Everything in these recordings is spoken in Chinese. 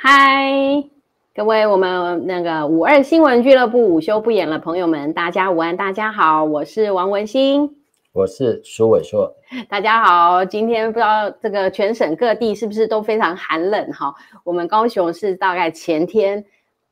嗨，各位我们那个五二新闻俱乐部午休不演了，朋友们，大家午安，大家好，我是王文馨，我是苏伟硕，大家好。今天不知道这个全省各地是不是都非常寒冷哈？我们高雄是大概前天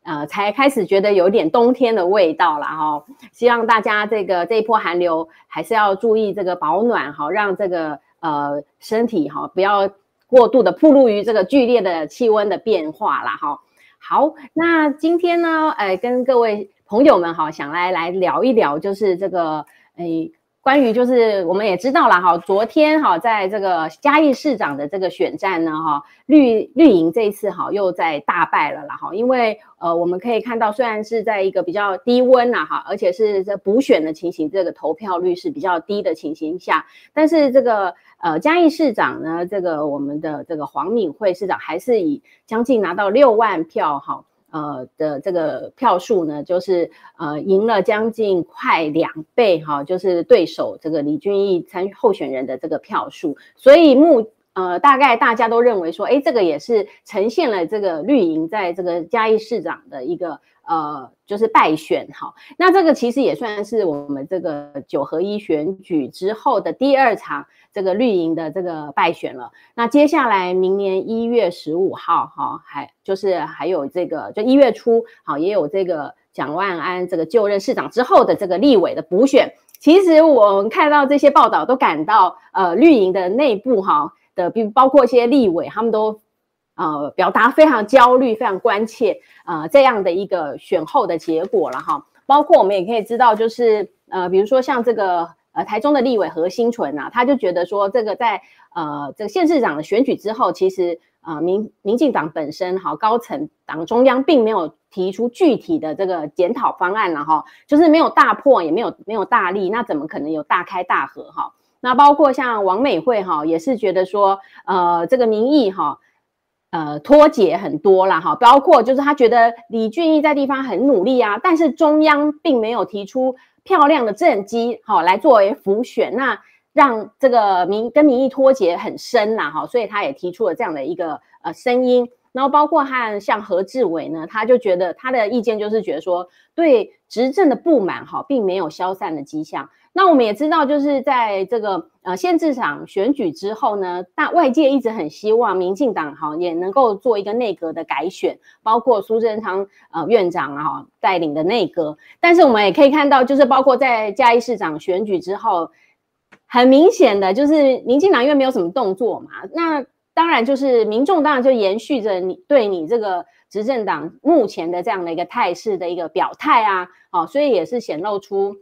呃才开始觉得有点冬天的味道了哈。希望大家这个这一波寒流还是要注意这个保暖哈，让这个呃身体哈不要。过度的暴露于这个剧烈的气温的变化啦，哈。好，那今天呢，呃，跟各位朋友们哈，想来来聊一聊，就是这个，诶，关于就是我们也知道了哈，昨天哈，在这个嘉义市长的这个选战呢，哈，绿绿营这一次哈又在大败了啦，哈，因为呃，我们可以看到，虽然是在一个比较低温呐，哈，而且是在补选的情形，这个投票率是比较低的情形下，但是这个。呃，嘉义市长呢，这个我们的这个黄敏惠市长还是以将近拿到六万票哈，呃的这个票数呢，就是呃赢了将近快两倍哈，就是对手这个李俊毅参候选人的这个票数，所以目呃大概大家都认为说，哎，这个也是呈现了这个绿营在这个嘉义市长的一个。呃，就是败选哈，那这个其实也算是我们这个九合一选举之后的第二场这个绿营的这个败选了。那接下来明年一月十五号哈，还就是还有这个就一月初好，也有这个蒋万安这个就任市长之后的这个立委的补选。其实我们看到这些报道都感到呃绿营的内部哈的，比包括一些立委他们都。呃，表达非常焦虑、非常关切，呃，这样的一个选后的结果了哈。包括我们也可以知道，就是呃，比如说像这个呃台中的立委何新纯啊，他就觉得说，这个在呃这个县市长的选举之后，其实呃民民进党本身哈高层党中央并没有提出具体的这个检讨方案了哈，就是没有大破，也没有没有大立，那怎么可能有大开大合哈？那包括像王美惠哈，也是觉得说，呃，这个民意哈。呃，脱节很多啦，哈，包括就是他觉得李俊毅在地方很努力啊，但是中央并没有提出漂亮的政绩，好来作为浮选，那让这个民跟民意脱节很深啦，哈，所以他也提出了这样的一个呃声音，然后包括和像何志伟呢，他就觉得他的意见就是觉得说，对执政的不满哈，并没有消散的迹象。那我们也知道，就是在这个呃县市长选举之后呢，大外界一直很希望民进党哈也能够做一个内阁的改选，包括苏贞昌呃院长啊带领的内阁。但是我们也可以看到，就是包括在嘉义市长选举之后，很明显的就是民进党因为没有什么动作嘛，那当然就是民众当然就延续着你对你这个执政党目前的这样的一个态势的一个表态啊，哦，所以也是显露出。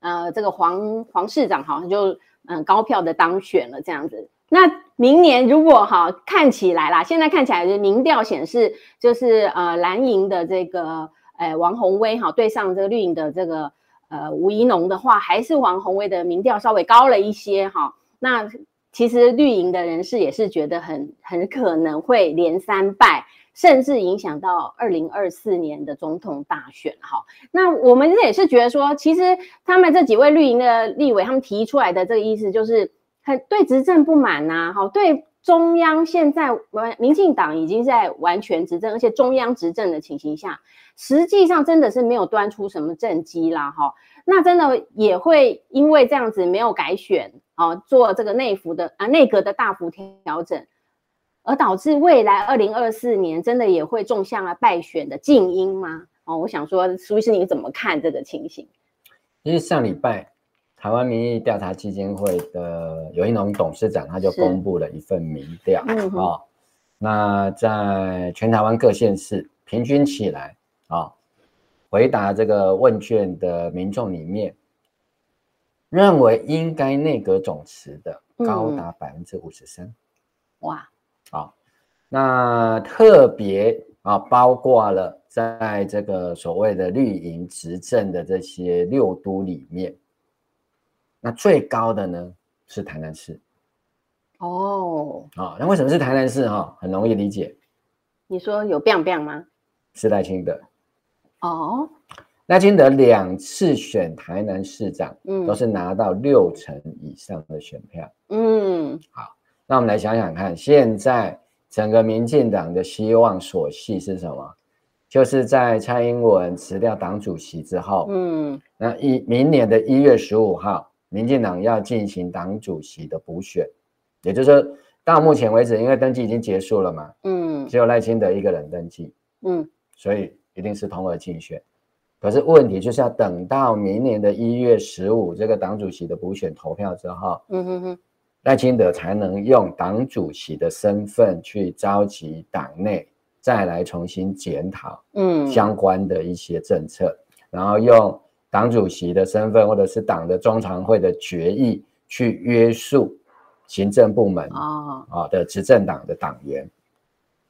呃，这个黄黄市长好像就嗯高票的当选了这样子。那明年如果哈看起来啦，现在看起来的民调显示就是呃蓝营的这个呃王宏威哈对上这个绿营的这个呃吴怡农的话，还是王宏威的民调稍微高了一些哈。那其实绿营的人士也是觉得很很可能会连三败。甚至影响到二零二四年的总统大选哈，那我们也是觉得说，其实他们这几位绿营的立委，他们提出来的这个意思就是很对执政不满呐，哈，对中央现在完民进党已经在完全执政，而且中央执政的情形下，实际上真的是没有端出什么政绩啦，哈，那真的也会因为这样子没有改选啊，做这个内服的啊内阁的大幅调整。而导致未来二零二四年真的也会种下了败选的静音吗？哦，我想说，苏医师你怎么看这个情形？因为上礼拜台湾民意调查基金会的游盈隆董事长他就公布了一份民调啊、嗯哦，那在全台湾各县市平均起来啊、哦，回答这个问卷的民众里面，认为应该内阁总辞的高达百分之五十三，哇！好，那特别啊，包括了在这个所谓的绿营执政的这些六都里面，那最高的呢是台南市。哦，好，那为什么是台南市？哈，很容易理解。你说有 biang biang 吗？是赖清德。哦，赖清德两次选台南市长，嗯，都是拿到六成以上的选票。嗯，好。那我们来想想看，现在整个民进党的希望所系是什么？就是在蔡英文辞掉党主席之后，嗯，那一明年的一月十五号，民进党要进行党主席的补选，也就是说，到目前为止，因为登记已经结束了嘛，嗯，只有赖清德一个人登记，嗯，所以一定是同额竞选。可是问题就是要等到明年的一月十五这个党主席的补选投票之后，嗯哼哼。赖清德才能用党主席的身份去召集党内，再来重新检讨，嗯，相关的一些政策，嗯、然后用党主席的身份或者是党的中常会的决议去约束行政部门啊啊的执政党的党员。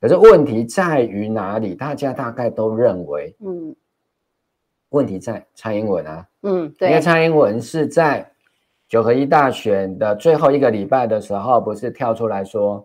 可是问题在于哪里？大家大概都认为，嗯，问题在蔡英文啊，嗯，对，因为蔡英文是在。九合一大选的最后一个礼拜的时候，不是跳出来说，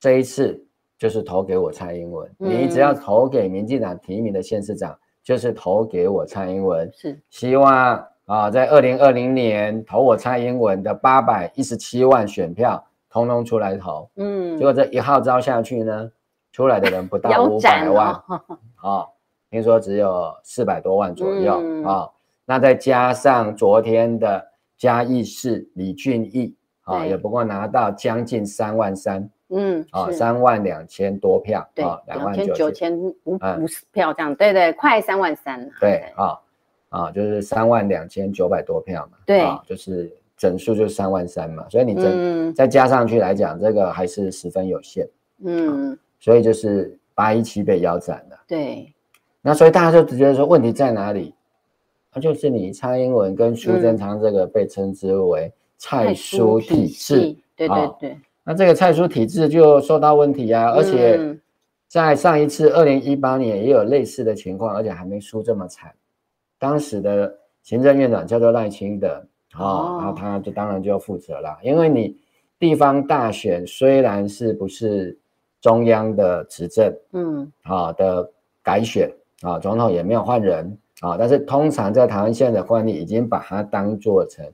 这一次就是投给我蔡英文。嗯、你只要投给民进党提名的县市长，就是投给我蔡英文。是希望啊，在二零二零年投我蔡英文的八百一十七万选票，通通出来投。嗯，结果这一号召下去呢，出来的人不到五百万。啊、哦，听说只有四百多万左右啊、嗯哦。那再加上昨天的。嘉义市李俊毅啊，也不过拿到将近三万三，嗯，啊，三万两千多票，对，两万九千。五五十票这样，对对，快三万三，对啊，啊，就是三万两千九百多票嘛，对，就是整数就是三万三嘛，所以你整再加上去来讲，这个还是十分有限，嗯，所以就是八一七被腰斩了，对，那所以大家就直觉得说问题在哪里？那就是你蔡英文跟苏贞昌这个被称之为蔡苏体制，对对对。那这个蔡苏体制就受到问题啊，而且在上一次二零一八年也有类似的情况，而且还没输这么惨。当时的行政院长叫做赖清德啊，然后他就当然就要负责了，因为你地方大选虽然是不是中央的执政，嗯，啊的改选啊，总统也没有换人。啊，但是通常在台湾现在的惯例，已经把它当做成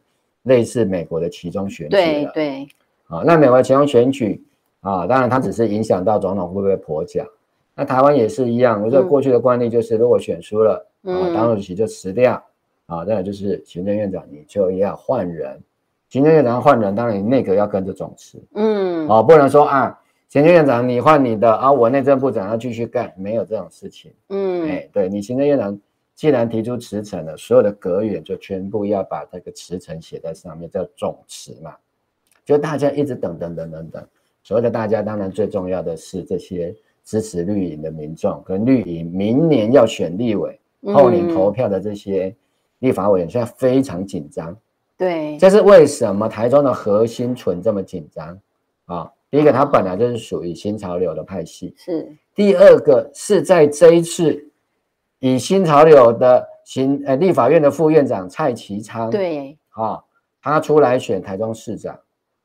类似美国的其中选举了。对对。啊，那美国其中选举啊，当然它只是影响到总统会不会跛脚。那台湾也是一样，我觉得过去的惯例就是，如果选输了，啊，党主席就辞掉，啊，再来就是行政院长你就要换人，行政院长换人，当然你内阁要跟着总辞。嗯。哦，不能说啊，行政院长你换你的啊，我内政部长要继续干，没有这种事情。嗯。哎，对你行政院长。既然提出辞呈了，所有的阁员就全部要把这个辞呈写在上面，叫总辞嘛。就大家一直等等等等等，所谓的大家，当然最重要的是这些支持绿营的民众跟绿营明年要选立委、后年投票的这些立法委员，现在非常紧张。对，这是为什么台中的核心存这么紧张啊？第一个，它本来就是属于新潮流的派系，是。第二个是在这一次。以新潮流的行呃立法院的副院长蔡其昌，对，啊，他出来选台中市长，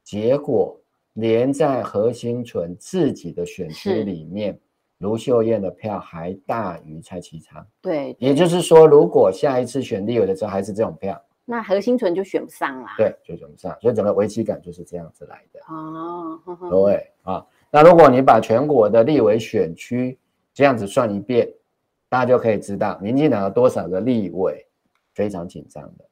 结果连在何新存自己的选区里面，卢秀燕的票还大于蔡其昌，对，也就是说，如果下一次选立委的时候还是这种票，那何心存就选不上啦，对，就选不上，所以整个危机感就是这样子来的，哦，对，啊，那如果你把全国的立委选区这样子算一遍。大家就可以知道，民进党有多少个立委非常紧张的，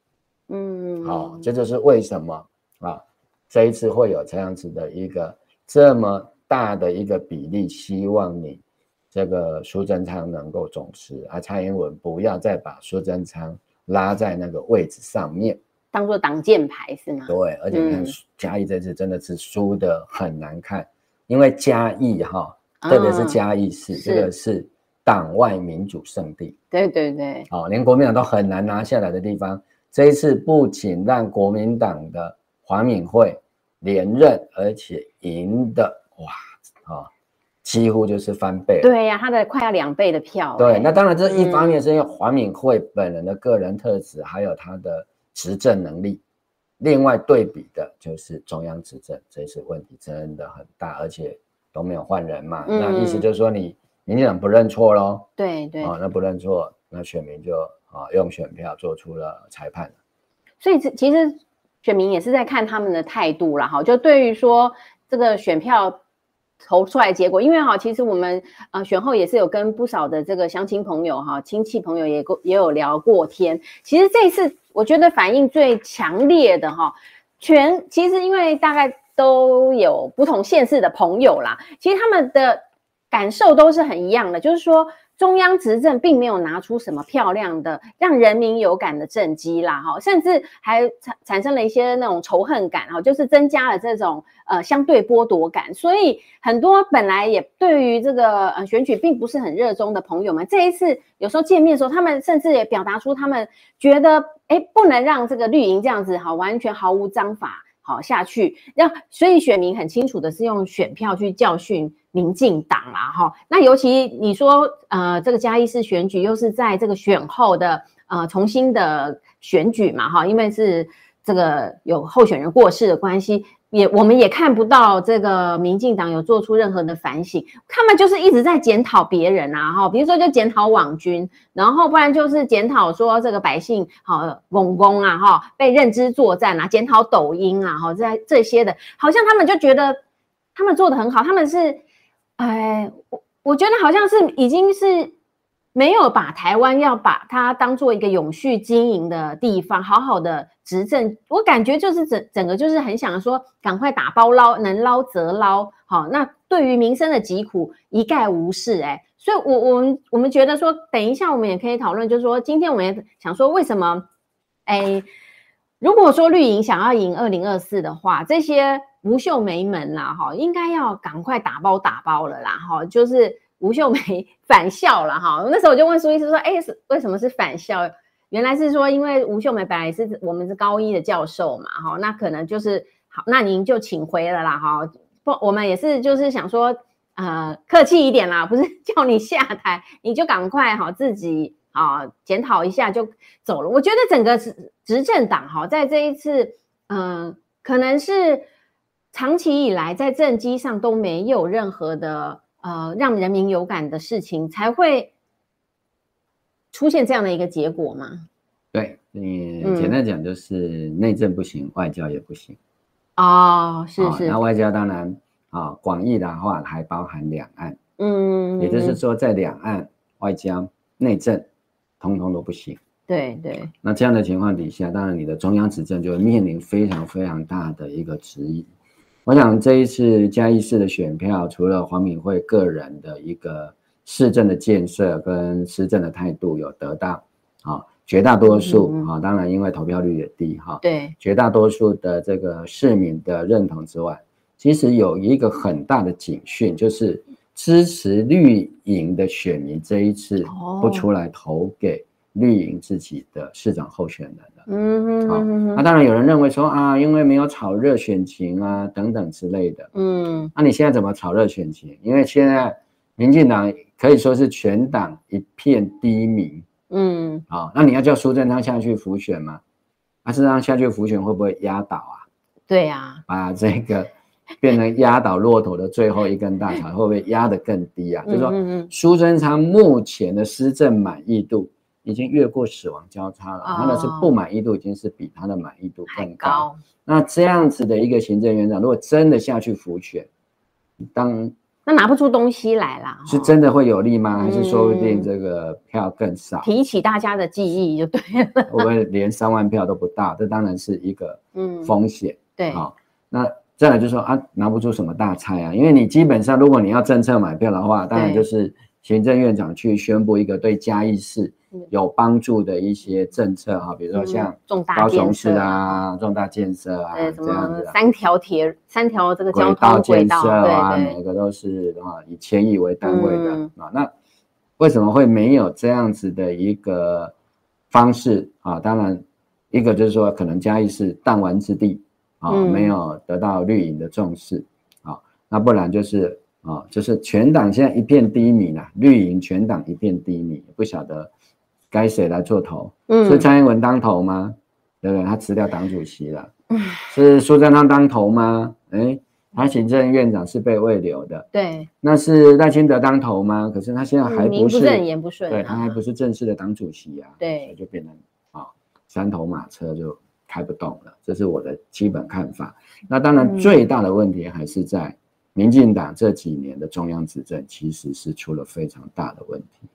嗯，好，这就是为什么啊，这一次会有这样子的一个这么大的一个比例，希望你这个苏贞昌能够总辞，而蔡英文不要再把苏贞昌拉在那个位置上面，当做挡箭牌是吗？对，而且你看嘉义这次真的是输的很难看，因为嘉义哈，特别是嘉义市这个是。党外民主圣地，对对对，哦，连国民党都很难拿下来的地方，这一次不仅让国民党的黄敏惠连任，而且赢的哇，啊，几乎就是翻倍。对呀、啊，他的快要两倍的票。对，那当然这一方面是因为黄敏惠本人的个人特质，还有他的执政能力。另外对比的就是中央执政，这一次问题真的很大，而且都没有换人嘛，嗯、那意思就是说你。民进党不认错喽？对对啊，那不认错，那选民就啊用选票做出了裁判。所以其实选民也是在看他们的态度啦，哈，就对于说这个选票投出来结果，因为哈，其实我们呃选后也是有跟不少的这个乡亲朋友哈、亲戚朋友也也有聊过天。其实这一次我觉得反应最强烈的哈，全其实因为大概都有不同县市的朋友啦，其实他们的感受都是很一样的，就是说。中央执政并没有拿出什么漂亮的让人民有感的政绩啦，哈，甚至还产产生了一些那种仇恨感，哈，就是增加了这种呃相对剥夺感。所以很多本来也对于这个呃选举并不是很热衷的朋友们，这一次有时候见面的时候，他们甚至也表达出他们觉得，哎，不能让这个绿营这样子哈，完全毫无章法好下去，那所以选民很清楚的是用选票去教训。民进党啦，哈，那尤其你说，呃，这个嘉义市选举又是在这个选后的呃重新的选举嘛，哈，因为是这个有候选人过世的关系，也我们也看不到这个民进党有做出任何的反省，他们就是一直在检讨别人啊，哈，比如说就检讨网军，然后不然就是检讨说这个百姓好懵懵啊，哈，被认知作战啊，检讨抖音啊，哈，这这些的，好像他们就觉得他们做得很好，他们是。哎，我我觉得好像是已经是没有把台湾要把它当做一个永续经营的地方，好好的执政。我感觉就是整整个就是很想说，赶快打包捞，能捞则捞。好，那对于民生的疾苦一概无视。哎，所以我我们我们觉得说，等一下我们也可以讨论，就是说今天我们也想说，为什么？哎，如果说绿营想要赢二零二四的话，这些。吴秀梅们啦，哈，应该要赶快打包打包了啦，哈，就是吴秀梅返校了，哈。那时候我就问苏医师说，哎，为什么是返校？原来是说，因为吴秀梅本来是我们是高一的教授嘛，哈，那可能就是好，那您就请回了啦，哈。不，我们也是就是想说，呃，客气一点啦，不是叫你下台，你就赶快哈自己啊检讨一下就走了。我觉得整个执执政党哈，在这一次，嗯、可能是。长期以来，在政绩上都没有任何的呃让人民有感的事情，才会出现这样的一个结果吗？对，你简单讲就是内政不行，嗯、外交也不行。哦，是是。那、哦、外交当然啊，广义的话还包含两岸，嗯，也就是说在两岸外交、内政，通通都不行。对对。那这样的情况底下，当然你的中央执政就会面临非常非常大的一个质疑。我想这一次嘉义市的选票，除了黄敏惠个人的一个市政的建设跟施政的态度有得到啊，绝大多数啊，当然因为投票率也低哈，对，绝大多数的这个市民的认同之外，其实有一个很大的警讯，就是支持绿营的选民这一次不出来投给绿营自己的市长候选人。嗯好，那当然有人认为说啊，因为没有炒热选情啊，等等之类的。嗯，那你现在怎么炒热选情？因为现在民进党可以说是全党一片低迷。嗯，好，那你要叫苏贞昌下去辅选吗？那苏贞昌下去辅选会不会压倒啊？对呀，把这个变成压倒骆驼的最后一根稻草，会不会压得更低啊？就是说，苏贞昌目前的施政满意度。已经越过死亡交叉了，他的是不满意度已经是比他的满意度更高。高那这样子的一个行政院长，如果真的下去辅选，当那拿不出东西来啦，是真的会有利吗？嗯、还是说不定这个票更少？提起大家的记忆就对了，会不会连三万票都不到？这当然是一个嗯风险。对，好，那再来就是说啊，拿不出什么大菜啊，因为你基本上如果你要政策买票的话，当然就是行政院长去宣布一个对嘉义市。有帮助的一些政策哈，比如说像高雄市啊，重大建设啊，这样子，三条铁，三条这个轨道建设啊，每个都是啊以千亿为单位的啊。那为什么会没有这样子的一个方式啊？当然，一个就是说可能嘉义是弹丸之地啊，没有得到绿营的重视啊。那不然就是啊，就是全党现在一片低迷啦，绿营全党一片低迷，不晓得。该谁来做头？嗯，是蔡英文当头吗？对不对？他辞掉党主席了。嗯，是苏贞昌当头吗？哎，他行政院长是被慰留的。对，那是赖清德当头吗？可是他现在还不是，名不正言不顺，对，他还不是正式的党主席啊。对，所以就变成啊，三头马车就开不动了。这是我的基本看法。那当然，最大的问题还是在民进党这几年的中央执政其实是出了非常大的问题。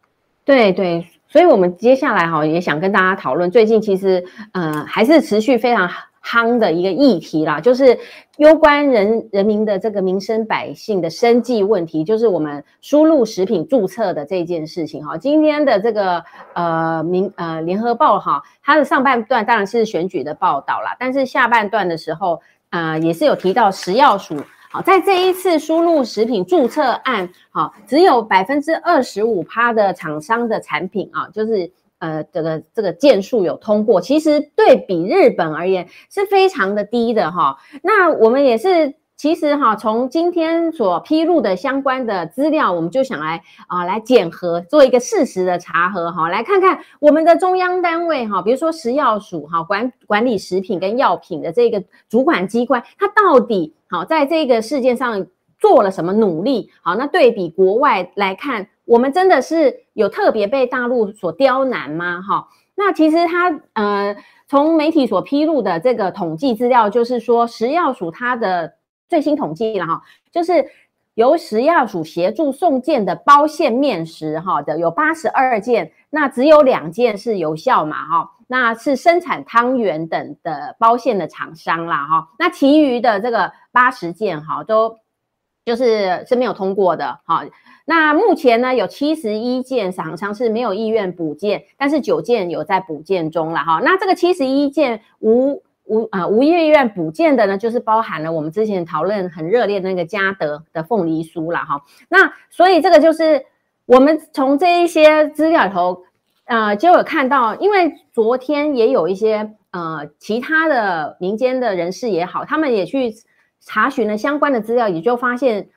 对对，所以我们接下来哈也想跟大家讨论，最近其实呃还是持续非常夯的一个议题啦，就是攸关人人民的这个民生百姓的生计问题，就是我们输入食品注册的这件事情哈。今天的这个呃民呃联合报哈，它的上半段当然是选举的报道啦，但是下半段的时候呃也是有提到食药署。好，在这一次输入食品注册案，好，只有百分之二十五趴的厂商的产品啊，就是呃这个这个件数有通过，其实对比日本而言是非常的低的哈。那我们也是。其实哈，从今天所披露的相关的资料，我们就想来啊，来检核，做一个事实的查核哈，来看看我们的中央单位哈，比如说食药署哈，管管理食品跟药品的这个主管机关，它到底好在这个事件上做了什么努力？好，那对比国外来看，我们真的是有特别被大陆所刁难吗？哈，那其实它呃，从媒体所披露的这个统计资料，就是说食药署它的。最新统计了哈，就是由食药署协助送件的包馅面食哈的有八十二件，那只有两件是有效嘛哈，那是生产汤圆等的包馅的厂商啦哈，那其余的这个八十件哈都就是是没有通过的哈。那目前呢有七十一件厂商是没有意愿补件，但是九件有在补件中了哈。那这个七十一件无。无啊，无意愿补件的呢，就是包含了我们之前讨论很热烈的那个嘉德的凤梨酥啦哈。那所以这个就是我们从这一些资料里头，呃，就有看到，因为昨天也有一些呃其他的民间的人士也好，他们也去查询了相关的资料，也就发现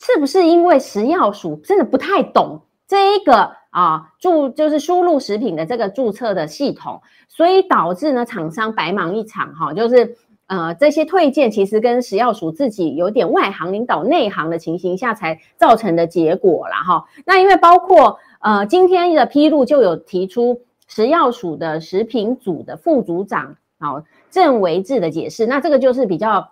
是不是因为食药署真的不太懂这一个。啊，注就是输入食品的这个注册的系统，所以导致呢厂商白忙一场哈，就是呃这些退件其实跟食药署自己有点外行领导内行的情形下才造成的结果啦哈。那因为包括呃今天的披露就有提出食药署的食品组的副组长啊郑维志的解释，那这个就是比较。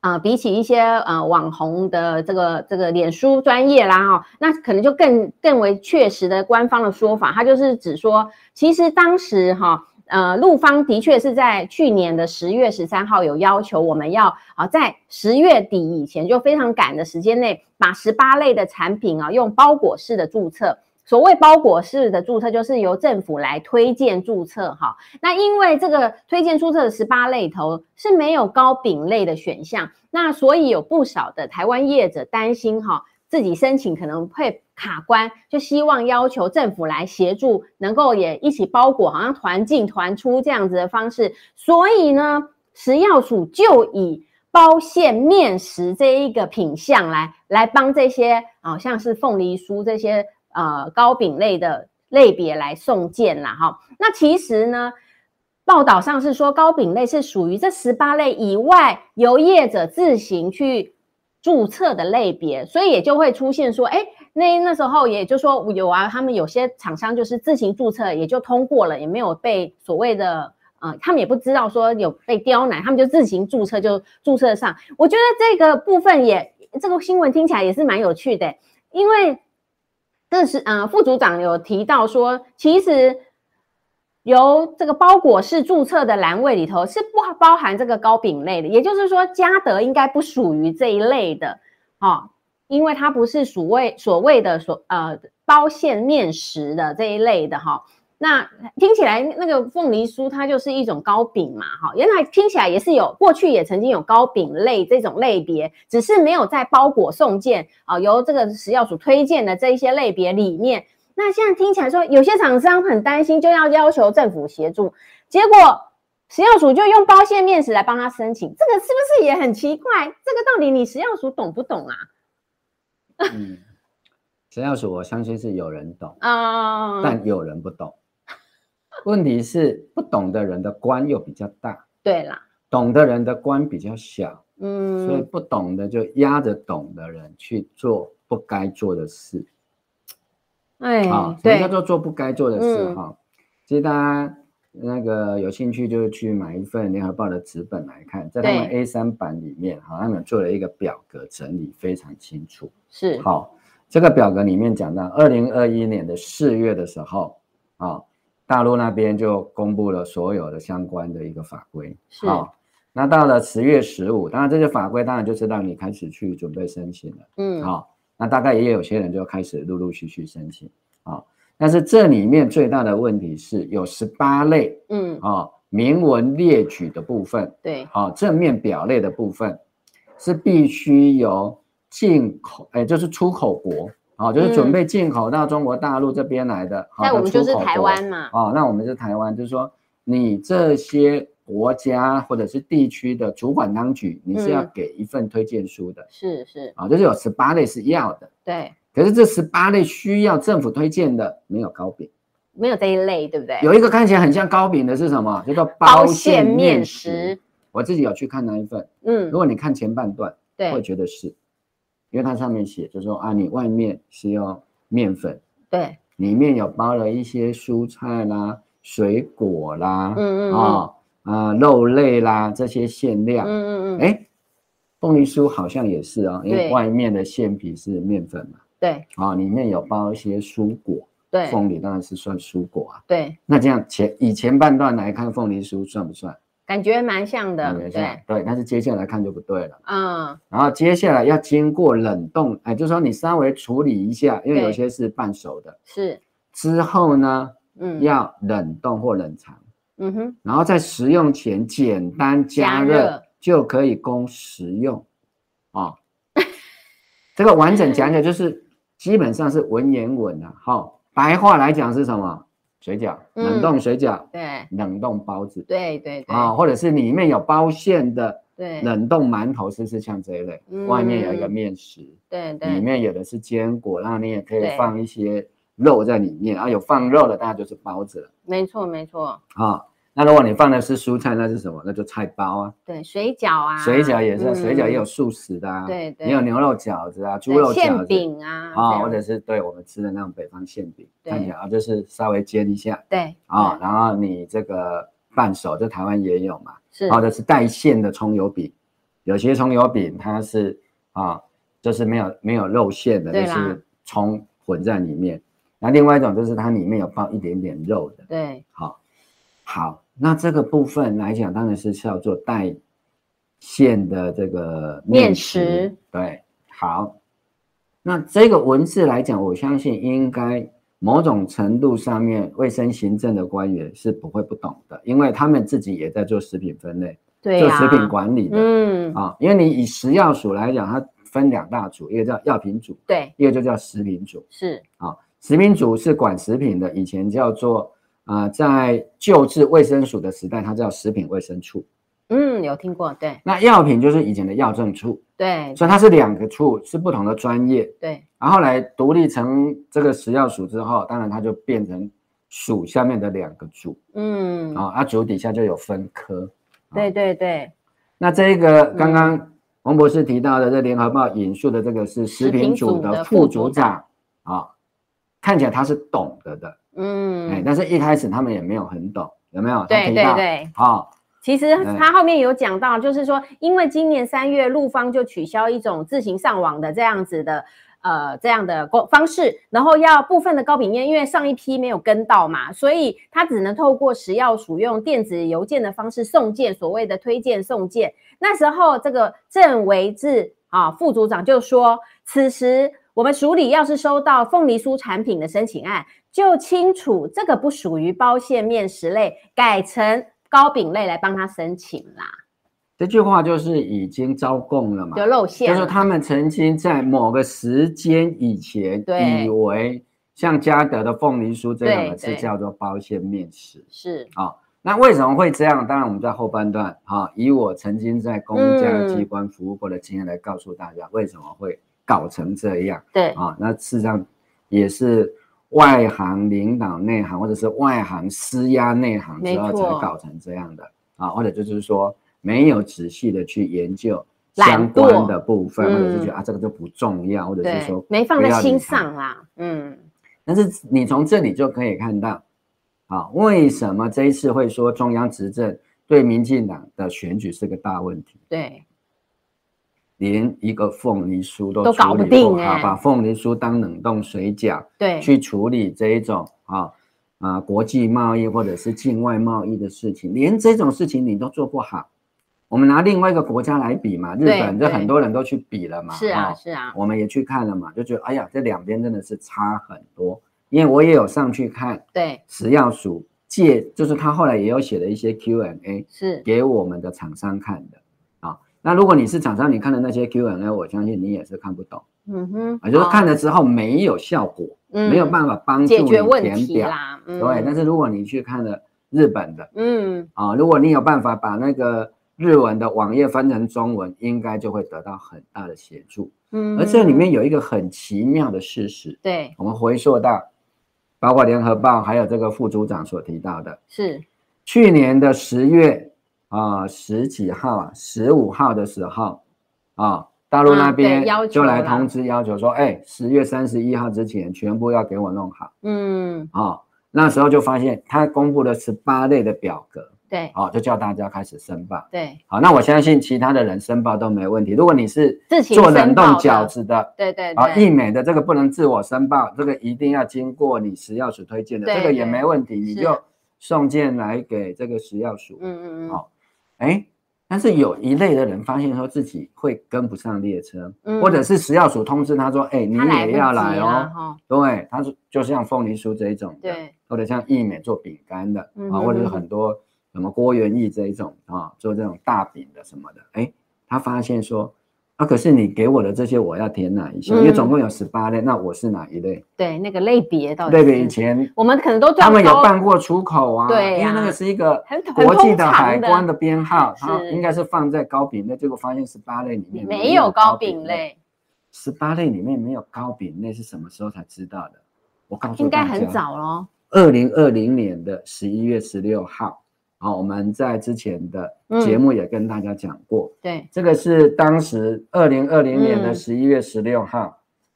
啊、比起一些呃网红的这个这个脸书专业啦哈，那可能就更更为确实的官方的说法，他就是指说，其实当时哈呃陆方的确是在去年的十月十三号有要求我们要啊在十月底以前就非常赶的时间内，把十八类的产品啊用包裹式的注册。所谓包裹式的注册，就是由政府来推荐注册哈。那因为这个推荐注册的十八类头是没有糕饼类的选项，那所以有不少的台湾业者担心哈，自己申请可能会卡关，就希望要求政府来协助，能够也一起包裹，好像团进团出这样子的方式。所以呢，食药署就以包馅面食这一个品项来来帮这些啊，像是凤梨酥这些。呃，糕饼类的类别来送件啦，哈。那其实呢，报道上是说糕饼类是属于这十八类以外由业者自行去注册的类别，所以也就会出现说，哎，那那时候也就说有啊，他们有些厂商就是自行注册，也就通过了，也没有被所谓的呃，他们也不知道说有被刁难，他们就自行注册就注册上。我觉得这个部分也这个新闻听起来也是蛮有趣的，因为。这是嗯，副组长有提到说，其实由这个包裹式注册的栏位里头是不包含这个糕饼类的，也就是说，嘉德应该不属于这一类的，哦，因为它不是所谓所谓的所呃包馅面食的这一类的哈。那听起来那个凤梨酥它就是一种糕饼嘛，哈，原来听起来也是有，过去也曾经有糕饼类这种类别，只是没有在包裹送件啊，由这个食药署推荐的这一些类别里面。那现在听起来说有些厂商很担心，就要要求政府协助，结果食药署就用包馅面食来帮他申请，这个是不是也很奇怪？这个到底你食药署懂不懂啊？嗯，食药署我相信是有人懂啊，但有人不懂。问题是不懂的人的官又比较大，对啦，懂的人的官比较小，嗯，所以不懂的就压着懂的人去做不该做的事，哎，啊，什么叫做做不该做的事？哈？其实大家那个有兴趣就去买一份联合报的纸本来看，在他们 A 三版里面，哈，他们做了一个表格整理，非常清楚。是，好，这个表格里面讲到，二零二一年的四月的时候，啊，大陆那边就公布了所有的相关的一个法规。是，那到了十月十五，当然这些法规当然就是让你开始去准备申请了。嗯，好，那大概也有些人就开始陆陆续续申请。啊。但是这里面最大的问题是有十八类，嗯哦，明文列举的部分，对，好，正面表类的部分是必须由进口，哎，就是出口国，啊，就是准备进口到中国大陆这边来的，那我们就是台湾嘛，哦，那我们是台湾，就是说你这些国家或者是地区的主管当局，你是要给一份推荐书的，是是，啊，就是有十八类是要的，对。可是这十八类需要政府推荐的没有糕饼，没有这一类，对不对？有一个看起来很像糕饼的是什么？叫做包馅面食。我自己有去看那一份，嗯，如果你看前半段，对，会觉得是，因为它上面写就说啊，你外面是用面粉，对，里面有包了一些蔬菜啦、水果啦，嗯嗯啊啊肉类啦这些馅料，嗯嗯嗯，哎，凤梨酥好像也是哦，因为外面的馅皮是面粉嘛。对啊，里面有包一些蔬果，对，凤梨当然是算蔬果啊。对，那这样前以前半段来看，凤梨酥算不算？感觉蛮像的，对对。但是接下来看就不对了。嗯，然后接下来要经过冷冻，哎，就是说你稍微处理一下，因为有些是半熟的。是。之后呢，嗯，要冷冻或冷藏。嗯哼。然后在食用前简单加热，就可以供食用。啊，这个完整讲解就是。基本上是文言文啊，好，白话来讲是什么？水饺，冷冻水饺，对，冷冻包子，对对对，啊，或者是里面有包馅的，对，冷冻馒头，是不是像这一类？外面有一个面食，对对，里面有的是坚果，然后你也可以放一些肉在里面，啊，有放肉的，当然就是包子了。没错没错，啊。那如果你放的是蔬菜，那是什么？那就菜包啊。对，水饺啊。水饺也是，水饺也有素食的啊。对对。也有牛肉饺子啊，猪肉饺子。馅饼啊。啊，或者是对我们吃的那种北方馅饼，看起来啊，就是稍微煎一下。对。啊，然后你这个半熟，这台湾也有嘛。是。或者是带馅的葱油饼，有些葱油饼它是啊，就是没有没有肉馅的，就是葱混在里面。那另外一种就是它里面有包一点点肉的。对。好，好。那这个部分来讲，当然是叫做带馅的这个面食。对，好。那这个文字来讲，我相信应该某种程度上面，卫生行政的官员是不会不懂的，因为他们自己也在做食品分类，对，做食品管理的。嗯啊，因为你以食药署来讲，它分两大组，一个叫药品组，对，一个就叫食品组。是啊，食品组是管食品的，以前叫做。啊、呃，在旧制卫生署的时代，它叫食品卫生处。嗯，有听过。对，那药品就是以前的药政处。对，所以它是两个处，是不同的专业。对，然后来独立成这个食药署之后，当然它就变成署下面的两个组。嗯，啊，它组底下就有分科。对对对。那这个刚刚王博士提到的，这联合报引述的这个是食品组的副组长啊，看起来他是懂得的。嗯，哎，但是一开始他们也没有很懂，有没有？对对对，好。其实他后面有讲到，就是说，因为今年三月陆方就取消一种自行上网的这样子的，呃，这样的方式，然后要部分的高品面，因为上一批没有跟到嘛，所以他只能透过食药署用电子邮件的方式送件，所谓的推荐送件。那时候这个郑维志啊副组长就说，此时我们署里要是收到凤梨酥产品的申请案。就清楚这个不属于包馅面食类，改成糕饼类来帮他申请啦。这句话就是已经招供了嘛，就露馅，就是他们曾经在某个时间以前，以为像嘉德的凤梨酥这样的是叫做包馅面食，是啊、哦。那为什么会这样？当然我们在后半段哈、哦，以我曾经在公家机关服务过的经验来告诉大家为什么会搞成这样。对啊、哦，那事实上也是。外行领导内行，或者是外行施压内行之后才搞成这样的。啊，或者就是说没有仔细的去研究相关的部分，或者是觉得啊这个就不重要，或者是说没放在心上啦，嗯。但是你从这里就可以看到，啊，为什么这一次会说中央执政对民进党的选举是个大问题？对，连一个凤梨酥都都搞不定哎，把凤梨酥当冷冻水饺，对，去处理这一种啊啊国际贸易或者是境外贸易的事情，连这种事情你都做不好。我们拿另外一个国家来比嘛，日本这很多人都去比了嘛，是啊是啊，我们也去看了嘛，就觉得哎呀，这两边真的是差很多。因为我也有上去看，对，食药署借，就是他后来也有写了一些 Q&A，是给我们的厂商看的啊。那如果你是厂商，你看的那些 Q&A，我相信你也是看不懂，嗯哼，啊，就是看了之后没有效果，没有办法帮助你填表，对。但是如果你去看了日本的，嗯，啊，如果你有办法把那个日文的网页翻成中文，应该就会得到很大的协助，嗯。而这里面有一个很奇妙的事实，对，我们回溯到。包括联合报还有这个副组长所提到的，是。去年的十月啊十几号啊十五号的时候啊，大陆那边就来通知要求说，哎，十月三十一号之前全部要给我弄好。嗯，啊，那时候就发现他公布了十八类的表格。对，好，就叫大家开始申报。对，好，那我相信其他的人申报都没问题。如果你是做冷冻饺子的，对对，啊，义美的这个不能自我申报，这个一定要经过你食药署推荐的，这个也没问题，你就送件来给这个食药署。嗯嗯嗯。好，哎，但是有一类的人发现说自己会跟不上列车，或者是食药署通知他说，哎，你也要来哦。对，他说就像凤梨酥这一种，对，或者像益美做饼干的啊，或者是很多。什么郭元益这一种啊，做这种大饼的什么的，哎，他发现说，啊，可是你给我的这些我要填哪一项？因为总共有十八类，那我是哪一类？对，那个类别到底类别以前我们可能都他们有办过出口啊，对，因为那个是一个国际的海关的编号，它应该是放在糕饼类，结果发现十八类里面没有糕饼类，十八类里面没有糕饼类是什么时候才知道的？我告诉你，应该很早喽，二零二零年的十一月十六号。好，我们在之前的节目也跟大家讲过，嗯、对，这个是当时二零二零年的十一月十六号，嗯、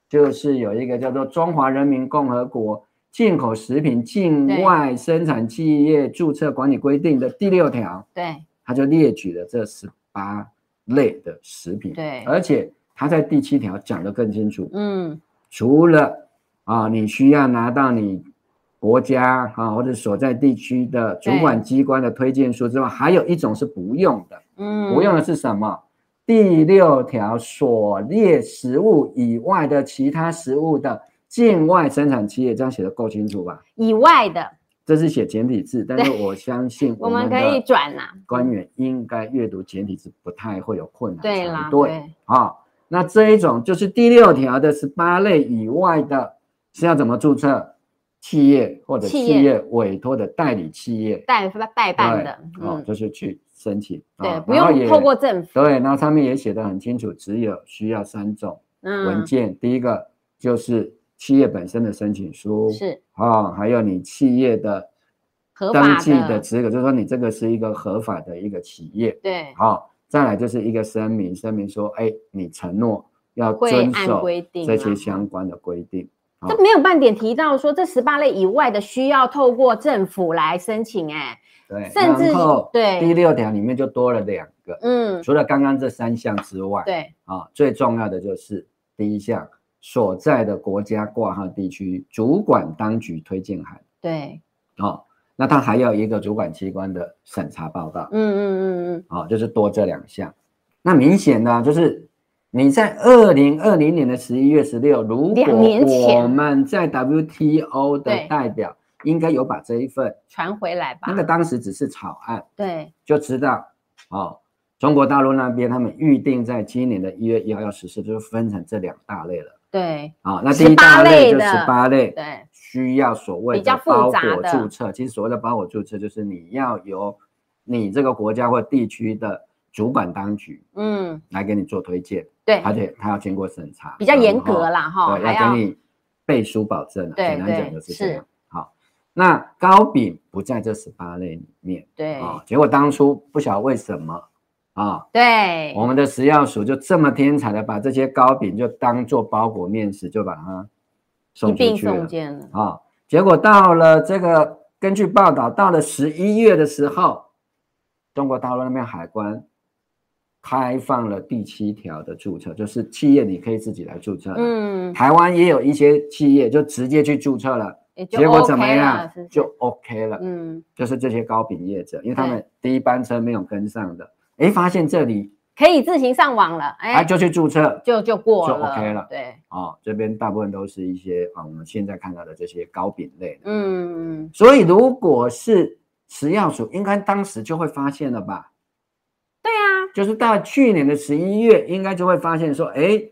就是有一个叫做《中华人民共和国进口食品境外生产企业注册管理规定》的第六条，对，他就列举了这十八类的食品，对，而且他在第七条讲得更清楚，嗯，除了啊，你需要拿到你。国家啊，或者所在地区的主管机关的推荐书之外，还有一种是不用的。嗯，不用的是什么？第六条所列食物以外的其他食物的境外生产企业，这样写的够清楚吧？以外的，这是写简体字，但是我相信 我们可以转啊。官员应该阅读简体字不太会有困难。对啦，对啊，那这一种就是第六条的十八类以外的，是要怎么注册？企业或者企业委托的代理企业代代办的，哦，就是去申请，对，不用透过政府。对，那上面也写得很清楚，只有需要三种文件。第一个就是企业本身的申请书，是啊，还有你企业的登记的资格，就是说你这个是一个合法的一个企业。对，好，再来就是一个声明，声明说，哎，你承诺要遵守这些相关的规定。这没有半点提到说这十八类以外的需要透过政府来申请，哎，对，甚至对。第六条里面就多了两个，嗯，除了刚刚这三项之外，对。啊，最重要的就是第一项所在的国家挂号地区主管当局推荐函，对，哦，那它还有一个主管机关的审查报告，嗯嗯嗯嗯，哦，就是多这两项，那明显呢就是。你在二零二零年的十一月十六，如果我们在 WTO 的代表应该有把这一份传回来吧？那个当时只是草案，对，就知道哦，中国大陆那边他们预定在今年的一月一号要实施，就是分成这两大类了。对，啊，那第一大类就十八类，对，需要所谓的包裹注册。其实所谓的包裹注册，就是你要由你这个国家或地区的主管当局，嗯，来给你做推荐。对，而且他要经过审查，比较严格啦，哈，对，要给你背书保证，简单讲就是这样。好，那糕饼不在这十八类里面，对。啊，结果当初不晓得为什么啊，对，我们的食药署就这么天才的把这些糕饼就当做包裹面食，就把它送出去了，啊，结果到了这个根据报道，到了十一月的时候，中国大陆那边海关开放了第七条的注册，就是企业你可以自己来注册。嗯，台湾也有一些企业就直接去注册了结果怎么样？就 OK 了。嗯，就是这些高饼业者，因为他们第一班车没有跟上的，哎，发现这里。可以自行上网了，哎、啊，就去注册，就就过了，就 OK 了。对，哦，这边大部分都是一些啊，我们现在看到的这些高饼类的。嗯，所以如果是食药署，应该当时就会发现了吧？就是到去年的十一月，应该就会发现说，哎，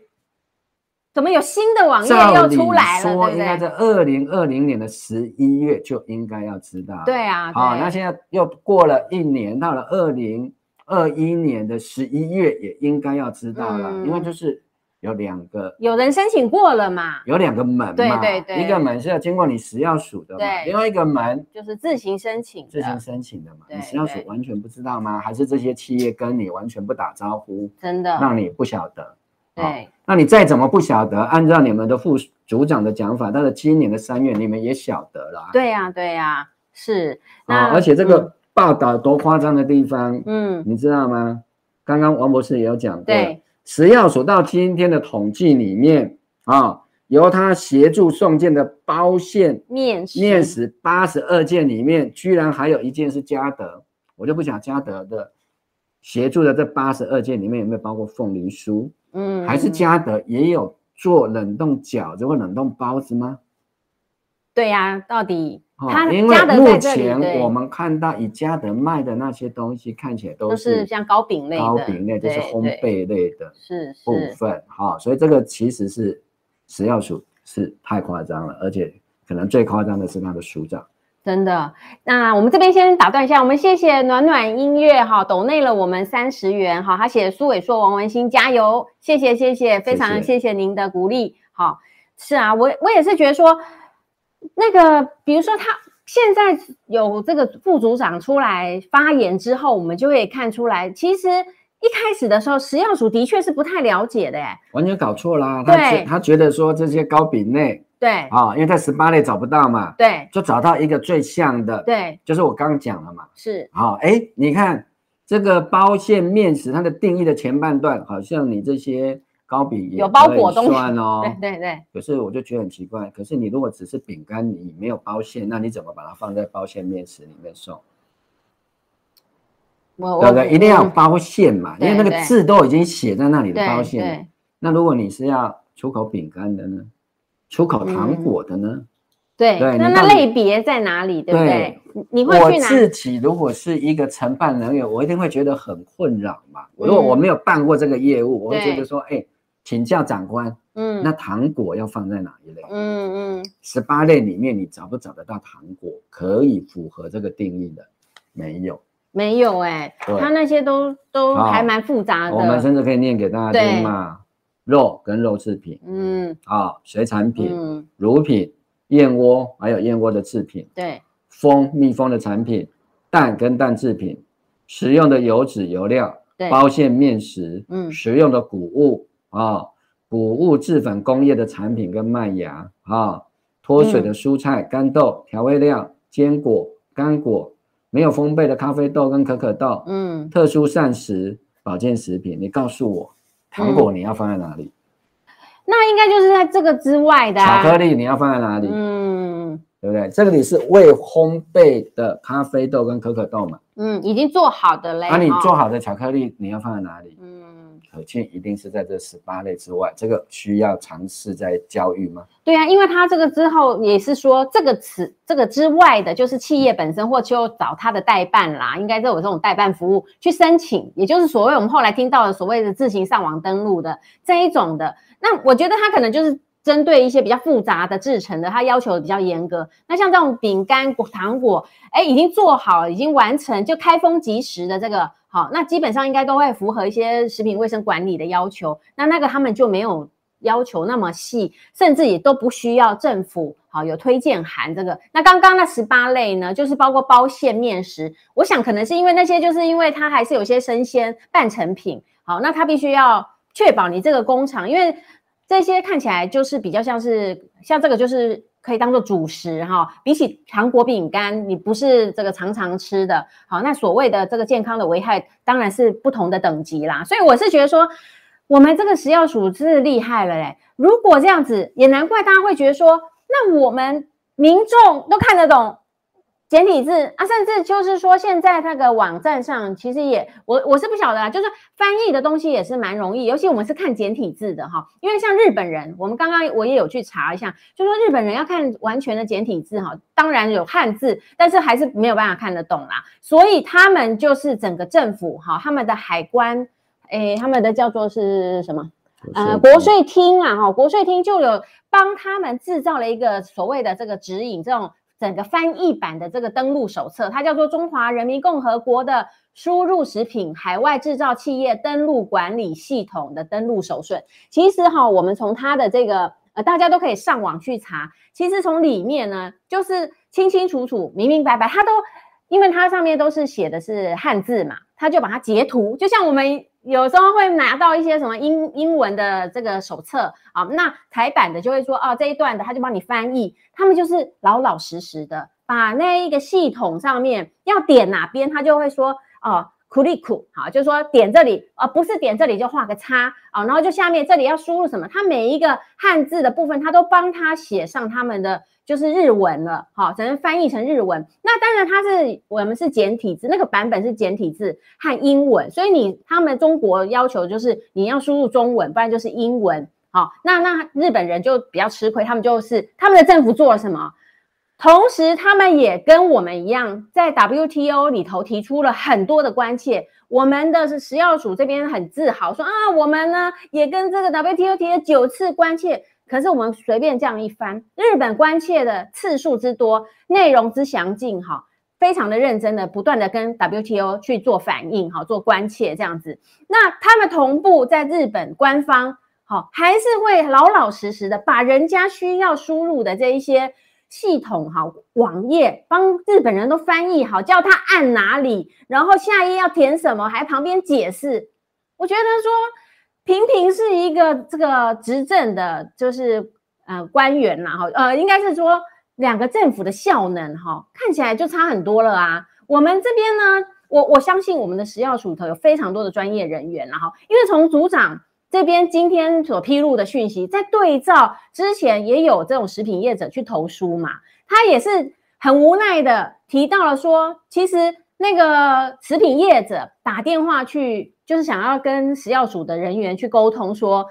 怎么有新的网页又出来了？说应该在二零二零年的十一月就应该要知道。对啊，好、哦，那现在又过了一年，到了二零。二一年的十一月也应该要知道了，嗯，因为就是有两个，有人申请过了嘛，有两个门嘛，对对对，一个门是要经过你食药署的嘛，对，另外一个门就是自行申请，自行申请的嘛，你食药署完全不知道吗？还是这些企业跟你完全不打招呼，真的。让你不晓得？对，哦，那你再怎么不晓得，按照你们的副组长的讲法，到了今年的三月，你们也晓得了。对呀，啊，对呀，啊，是。啊，哦，而且这个报道多夸张的地方，嗯，你知道吗？刚刚王博士也有讲过，对，食药署到今天的统计里面啊，由他协助送件的包馅面面食八十二件里面，居然还有一件是嘉德，我就不讲嘉德的协助的这八十二件里面有没有包括凤梨酥？嗯，还是嘉德也有做冷冻饺子或冷冻包子吗？对呀、啊，到底？因为目前我们看到以嘉德卖的那些东西，看起来都是像糕饼类、糕饼类，就是烘焙类的部分。哈，所以这个其实是食药署是太夸张了，而且可能最夸张的是他的署长。真的，那我们这边先打断一下，我们谢谢暖暖音乐哈，抖内了我们三十元哈，他写苏伟硕、王文新加油，谢谢谢谢，非常谢谢您的鼓励。好，是啊，我我也是觉得说。那个，比如说他现在有这个副组长出来发言之后，我们就可以看出来，其实一开始的时候，食药署的确是不太了解的，哎，完全搞错啦。他觉他觉得说这些高饼类，对啊，因为在十八类找不到嘛，对，就找到一个最像的，对，就是我刚刚讲了嘛，是，好，哎，你看这个包馅面食，它的定义的前半段，好像你这些。糕饼也有包裹东西哦，对对对。可是我就觉得很奇怪，可是你如果只是饼干，你没有包馅，那你怎么把它放在包馅面食里面送？对不对？一定要包馅嘛，因为那个字都已经写在那里的包馅。那如果你是要出口饼干的呢？出口糖果的呢？对对，那那类别在哪里？对不对？你会去哪？我自己如果是一个承办人员，我一定会觉得很困扰嘛。如果我没有办过这个业务，我会觉得说，哎。请教长官，嗯，那糖果要放在哪一类？嗯嗯，十八类里面你找不找得到糖果可以符合这个定义的？没有，没有哎、欸，它那些都都还蛮复杂的。我们甚至可以念给大家听嘛，肉跟肉制品，嗯，啊，水产品，嗯，乳品、燕窝还有燕窝的制品，对，蜂蜜蜂的产品，蛋跟蛋制品，食用的油脂油料，对，包馅面食，嗯，食用的谷物。啊，谷物制粉工业的产品跟麦芽啊，脱水的蔬菜、干豆、调味料、坚果、干果，没有烘焙的咖啡豆跟可可豆，嗯，特殊膳食、保健食品，你告诉我，糖果你要放在哪里？那应该就是在这个之外的。巧克力你要放在哪里？嗯，对不对？这个你是未烘焙的咖啡豆跟可可豆嘛？嗯，已经做好的嘞。那你做好的巧克力你要放在哪里？嗯。可见一定是在这十八类之外，这个需要尝试在教育吗？对啊，因为他这个之后也是说，这个词这个之外的，就是企业本身或就找他的代办啦，应该都有这种代办服务去申请，也就是所谓我们后来听到的所谓的自行上网登录的这一种的。那我觉得他可能就是针对一些比较复杂的制成的，它要求比较严格。那像这种饼干、糖果，哎，已经做好，已经完成，就开封即食的这个。好，那基本上应该都会符合一些食品卫生管理的要求。那那个他们就没有要求那么细，甚至也都不需要政府好有推荐函这个。那刚刚那十八类呢，就是包括包馅面食。我想可能是因为那些，就是因为它还是有些生鲜半成品。好，那它必须要确保你这个工厂，因为这些看起来就是比较像是像这个就是可以当做主食哈。比起糖果饼干，你不是这个常常吃的，好，那所谓的这个健康的危害当然是不同的等级啦。所以我是觉得说，我们这个食药署是厉害了嘞。如果这样子，也难怪大家会觉得说，那我们民众都看得懂。简体字啊，甚至就是说，现在那个网站上其实也，我我是不晓得啊，就是翻译的东西也是蛮容易，尤其我们是看简体字的哈，因为像日本人，我们刚刚我也有去查一下，就说日本人要看完全的简体字哈，当然有汉字，但是还是没有办法看得懂啦，所以他们就是整个政府哈，他们的海关，诶，他们的叫做是什么？呃，国税厅啊，哈，国税厅就有帮他们制造了一个所谓的这个指引，这种。整个翻译版的这个登录手册，它叫做《中华人民共和国的输入食品海外制造企业登录管理系统》的登录手顺。其实哈，我们从它的这个呃，大家都可以上网去查。其实从里面呢，就是清清楚楚、明明白白，它都因为它上面都是写的是汉字嘛，它就把它截图，就像我们。有时候会拿到一些什么英英文的这个手册啊，那台版的就会说啊，这一段的他就帮你翻译，他们就是老老实实的把那一个系统上面要点哪边，他就会说哦，リック，好，就是说点这里啊，不是点这里就画个叉啊，然后就下面这里要输入什么，他每一个汉字的部分他都帮他写上他们的。就是日文了，好，只能翻译成日文。那当然，它是我们是简体字，那个版本是简体字和英文，所以你他们中国要求就是你要输入中文，不然就是英文。好，那那日本人就比较吃亏，他们就是他们的政府做了什么？ 同时，他们也跟我们一样，在 WTO 里头提出了很多的关切。我们的是食药署这边很自豪说啊，我们呢也跟这个 WTO 提了九次关切。可是我们随便这样一翻，日本关切的次数之多，内容之详尽，哈，非常的认真的，不断的跟 WTO 去做反应，哈，做关切这样子。那他们同步在日本官方，好，还是会老老实实的把人家需要输入的这一些系统，哈，网页帮日本人都翻译好，叫他按哪里，然后下一页要填什么，还旁边解释。我觉得说。平平是一个这个执政的，就是呃官员啦，哈，呃，应该是说两个政府的效能哈，看起来就差很多了啊。我们这边呢，我我相信我们的食药署头有非常多的专业人员，然后因为从组长这边今天所披露的讯息，在对照之前也有这种食品业者去投诉嘛，他也是很无奈的提到了说，其实那个食品业者打电话去。就是想要跟食药署的人员去沟通，说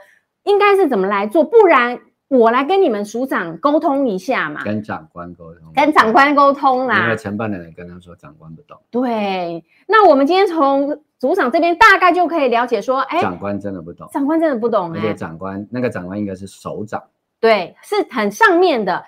应该是怎么来做，不然我来跟你们署长沟通一下嘛。跟长官沟通，跟长官沟通啦。因为承办的人跟他说，长官不懂。对，那我们今天从组长这边大概就可以了解说，哎，长官真的不懂，长官真的不懂，而且长官那个长官应该是首长，对，是很上面的。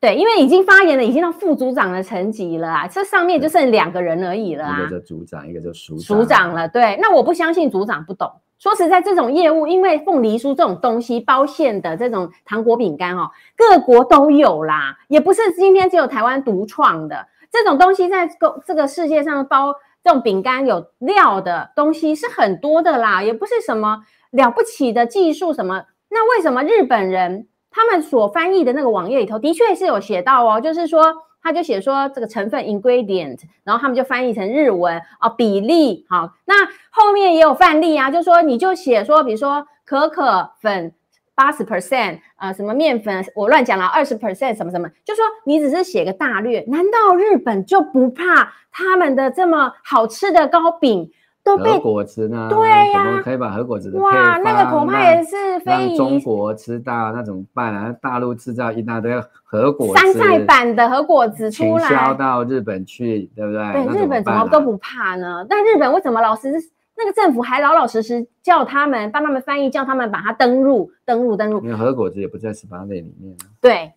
对，因为已经发言了，已经到副组长的层级了啊，这上面就剩两个人而已了啊。一个叫组长，一个叫署署长了。对，那我不相信组长不懂。说实在，这种业务，因为凤梨酥这种东西，包馅的这种糖果饼干哦，各国都有啦，也不是今天只有台湾独创的。这种东西在这个世界上包这种饼干有料的东西是很多的啦，也不是什么了不起的技术什么。那为什么日本人？他们所翻译的那个网页里头，的确是有写到哦，就是说，他就写说这个成分 ingredient，然后他们就翻译成日文啊、哦，比例好，那后面也有范例啊，就说你就写说，比如说可可粉八十 percent 啊，什么面粉我乱讲了二十 percent 什么什么，就说你只是写个大略，难道日本就不怕他们的这么好吃的糕饼？都被果子呢？对呀、啊，可以把核果子的哇，那个恐怕也是非让中国吃到，那怎么办啊？大陆制造一大堆核果子，山寨版的核果子出来，倾销到日本去，对不对？对，日本怎么都不怕呢？但日本为什么老是那个政府还老老实实叫他们帮他们翻译，叫他们把它登入、登入、登入？因为核果子也不在十八类里面啊。对，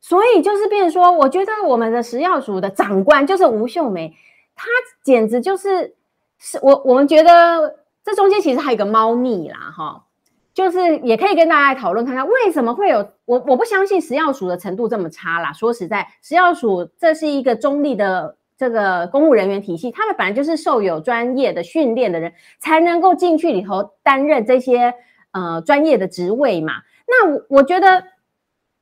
所以就是变成说，我觉得我们的食药署的长官就是吴秀梅，她简直就是。是我我们觉得这中间其实还有一个猫腻啦，哈，就是也可以跟大家讨论看看为什么会有我我不相信食药署的程度这么差啦。说实在，食药署这是一个中立的这个公务人员体系，他们本来就是受有专业的训练的人才能够进去里头担任这些呃专业的职位嘛。那我我觉得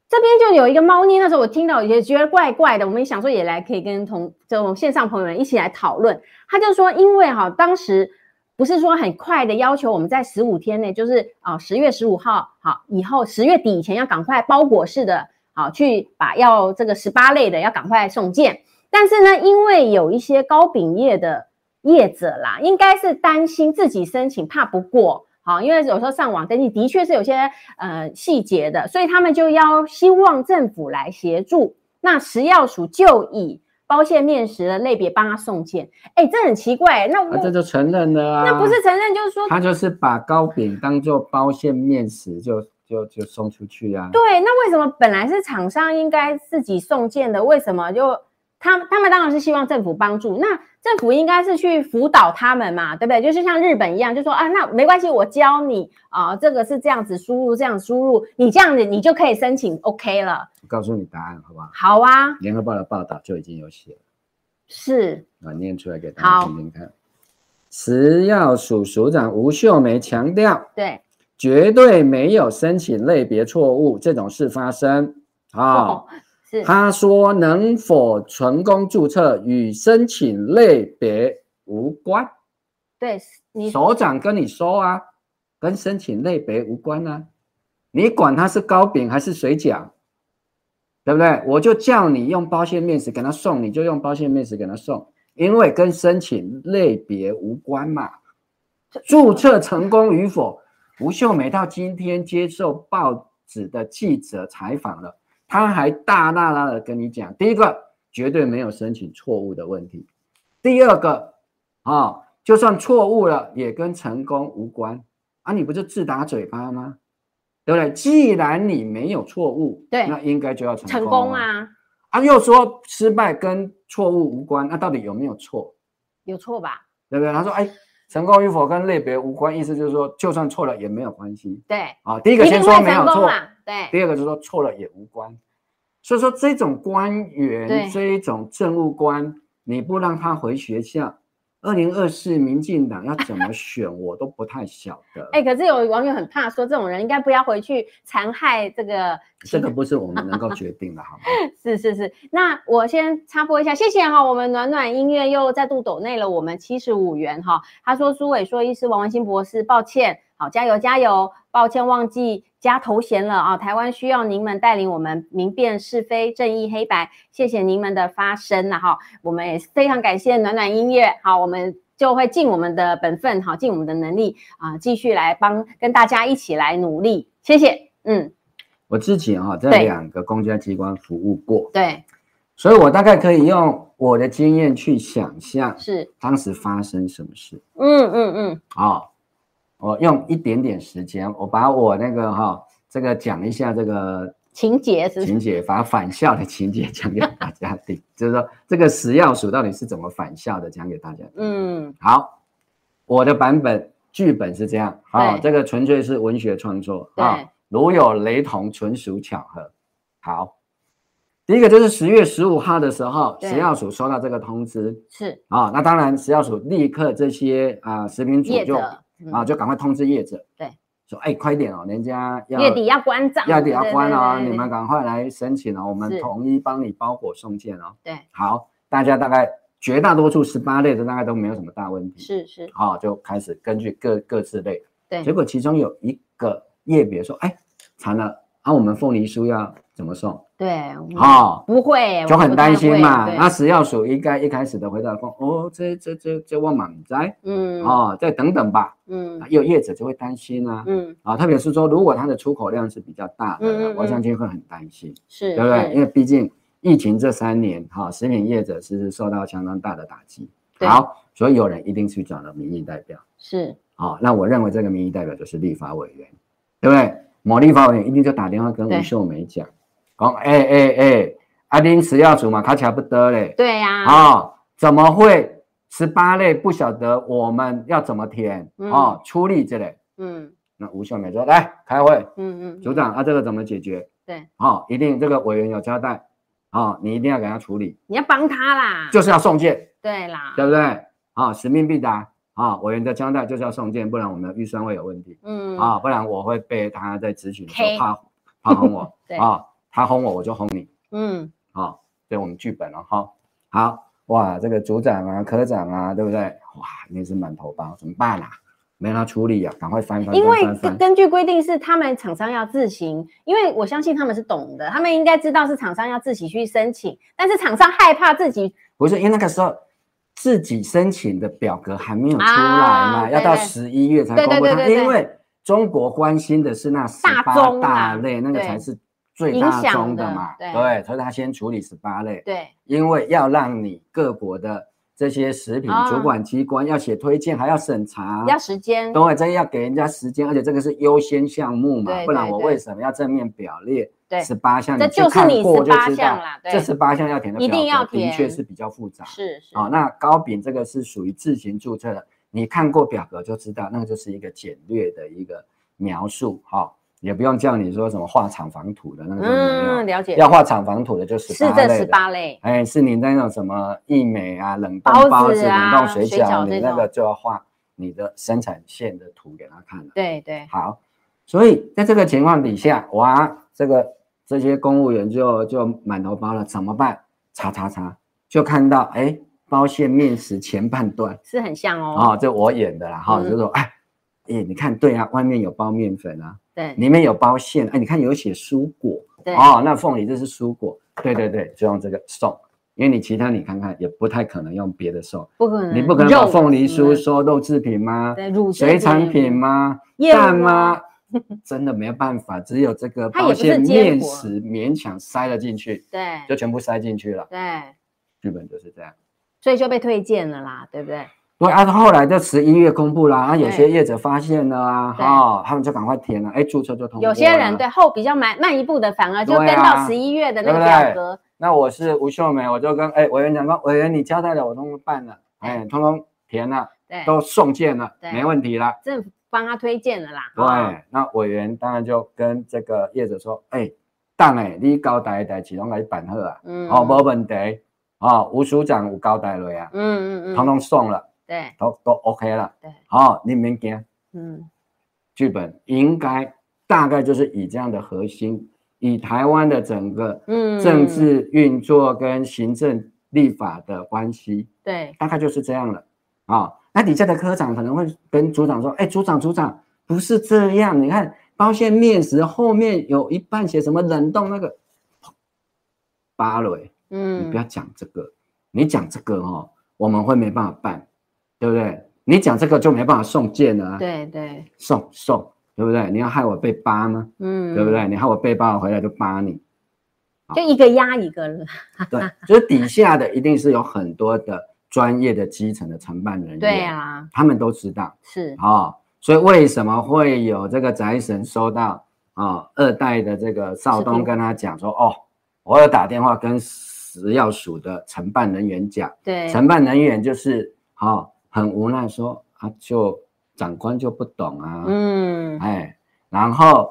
这边就有一个猫腻，那时候我听到也觉得怪怪的，我们想说也来可以跟同这种线上朋友们一起来讨论。他就说，因为哈，当时不是说很快的要求我们在十五天内，就是啊十月十五号好以后十月底以前要赶快包裹式的，好去把要这个十八类的要赶快送件。但是呢，因为有一些高饼业的业者啦，应该是担心自己申请怕不过。好，因为有时候上网登记的确是有些呃细节的，所以他们就要希望政府来协助。那食药署就以包馅面食的类别帮他送件，哎，这很奇怪。那我、啊、这就承认了啊？那不是承认，就是说他就是把糕饼当做包馅面食就就就送出去啊？对，那为什么本来是厂商应该自己送件的，为什么就？他他们当然是希望政府帮助，那政府应该是去辅导他们嘛，对不对？就是像日本一样，就说啊，那没关系，我教你啊，这个是这样子输入，这样输入，你这样子你就可以申请 OK 了。我告诉你答案好不好？好啊。联合报的报道就已经有写了，是啊，念出来给大家听听看。食药署署长吴秀梅强调，对，绝对没有申请类别错误这种事发生好。哦是他说：“能否成功注册与申请类别无关。对，你首长跟你说啊，跟申请类别无关啊。你管他是糕饼还是水饺，对不对？我就叫你用包馅面食给他送，你就用包馅面食给他送，因为跟申请类别无关嘛。注册成功与否，吴秀梅到今天接受报纸的记者采访了。”他还大大大的跟你讲，第一个绝对没有申请错误的问题，第二个啊，就算错误了也跟成功无关啊，你不就自打嘴巴吗？对不对？既然你没有错误，对，那应该就要成功，成功啊！啊，又说失败跟错误无关，那到底有没有错？有错吧？对不对？他说，哎，成功与否跟类别无关，意思就是说，就算错了也没有关系。对，啊，第一个先说没有错。对，第二个就是说错了也无关，所以说这种官员，这一种政务官，你不让他回学校。二零二四民进党要怎么 选，我都不太晓得。哎、欸，可是有网友很怕说，这种人应该不要回去残害这个。这个不是我们能够决定的，好吗？是是是。那我先插播一下，谢谢哈，我们暖暖音乐又再度抖内了我们七十五元哈。他说苏伟说医师王文新博士，抱歉，好加油加油，抱歉忘记。加头衔了啊！台湾需要您们带领我们明辨是非、正义黑白，谢谢您们的发声了哈！我们也非常感谢暖暖音乐，好，我们就会尽我们的本分，好，尽我们的能力啊，继续来帮跟大家一起来努力，谢谢。嗯，我自己哈在两个公家机关服务过，对，所以我大概可以用我的经验去想象，是当时发生什么事。嗯嗯嗯，好。我用一点点时间，我把我那个哈、哦，这个讲一下这个情节是，是？情节，把返校的情节讲给大家听，就是说这个食药署到底是怎么返校的，讲给大家听。嗯，好，我的版本剧本是这样，啊、哦，这个纯粹是文学创作啊、哦，如有雷同，纯属巧合。好，第一个就是十月十五号的时候，食药署收到这个通知，是。啊、哦，那当然食药署立刻这些啊、呃、食品组就。啊，就赶快通知业者，对，说哎，快点哦，人家要月底要关账，月底要关哦，你们赶快来申请哦，我们统一帮你包裹送件哦。对，好，大家大概绝大多数十八类的大概都没有什么大问题，是是，好，就开始根据各各自类，对，结果其中有一个业别说，哎，惨了，啊，我们凤梨酥要怎么送？对，哦，不会，就很担心嘛。那食药署应该一开始的回答说，哦，这这这这我满在，嗯，哦，再等等吧，嗯，有业者就会担心啊，嗯，啊，特别是说，如果它的出口量是比较大的，嗯，我相信会很担心，是，对不对？因为毕竟疫情这三年，哈，食品业者是受到相当大的打击，好，所以有人一定去找了民意代表，是，好，那我认为这个民意代表就是立法委员，对不对？某立法委员一定就打电话跟吴秀梅讲。讲哎哎哎，阿丁食药组嘛，卡卡不得嘞。对呀、啊。哦，怎么会十八类不晓得我们要怎么填？嗯、哦，处理这类。嗯。那吴秀梅说来开会。嗯嗯。组长，啊，这个怎么解决？对。哦，一定这个委员有交代。哦，你一定要给他处理。你要帮他啦。就是要送件。对啦。对不对？啊、哦，使命必达。啊、哦，委员的交代就是要送件，不然我们的预算会有问题。嗯。啊、哦，不然我会被他在质询的时候怕怕红我。对。啊、哦。他轰我，我就轰你。嗯，好，对我们剧本了哈。好，哇，这个组长啊、科长啊，对不对？哇，那是满头包，怎么办啊？没他处理啊，赶快翻翻。因为根据规定是他们厂商要自行，因为我相信他们是懂的，他们应该知道是厂商要自己去申请，但是厂商害怕自己不是，因为那个时候自己申请的表格还没有出来嘛，啊、要到十一月才公布。他因为中国关心的是那十八大类，那个才是最大宗的嘛，对，对，所以他先处理十八类，对，因为要让你各国的。这些食品主管机关要写推荐，还要审查，要时间。等会这要给人家时间，而且这个是优先项目嘛，不然我为什么要正面表列十八项？这就是你十八项啦。这十八项要填的一定要填，的确是比较复杂。是是。哦，那糕饼这个是属于自行注册的，你看过表格就知道，那个就是一个简略的一个描述，哈。也不用叫你说什么画厂房图的那个，嗯，了解。要画厂房图的就十八类，是这十八类。哎，是你那种什么义美啊、冷冻包子、冷冻水饺，你那个就要画你的生产线的图给他看了。对对。好，所以在这个情况底下，哇，这个这些公务员就就满头包了，怎么办？查查查，就看到哎，包馅面食前半段是很像哦。哦，就我演的啦，哈，就说哎，哎，你看对啊，外面有包面粉啊。对，里面有包馅，哎，你看有写蔬果，对。哦，那凤梨这是蔬果，对对对，就用这个送，因为你其他你看看也不太可能用别的送，不可能，你不可能把凤梨酥说肉制品吗？对，乳水产品。吗？蛋吗？真的没有办法，只有这个包馅面食勉强塞了进去，对，就全部塞进去了，对，剧本就是这样，所以就被推荐了啦，对不对？对啊，后来就十一月公布了啊，有些业者发现了啊，哦，他们就赶快填了，哎，注册就通过。有些人对后比较慢慢一步的，反而就跟到十一月的那个表格。那我是吴秀梅，我就跟哎委员讲说，委员你交代了，我通通办了，哎，通通填了，对，都送件了，没问题了。政府帮他推荐了啦。对，那委员当然就跟这个业者说，哎，当哎，你交代的事拢来办好啊，嗯，哦，没问题，哦，吴署长有交代了呀，嗯嗯嗯，通通送了。对，都都 OK 了。对，好，你们讲，嗯，剧本应该大概就是以这样的核心，以台湾的整个嗯。政治运作跟行政立法的关系，对，大概就是这样了。啊，那底下的科长可能会跟组长说，哎，组长组长不是这样，你看包馅面食后面有一半写什么冷冻那个芭蕾，嗯，你不要讲这个，你讲这个哦，我们会没办法办。对不对？你讲这个就没办法送件了啊。对对，送送，对不对？你要害我被扒吗？嗯，对不对？你害我被扒，我回来就扒你，就一个压一个了。对，就是底下的一定是有很多的专业的基层的承办人员。对啊，他们都知道。是啊，哦，所以为什么会有这个宅神收到啊，哦，二代的这个少东跟他讲说，哦，我有打电话跟食药署的承办人员讲，对，承办人员就是好。哦很无奈说啊，就长官就不懂啊，嗯，哎，然后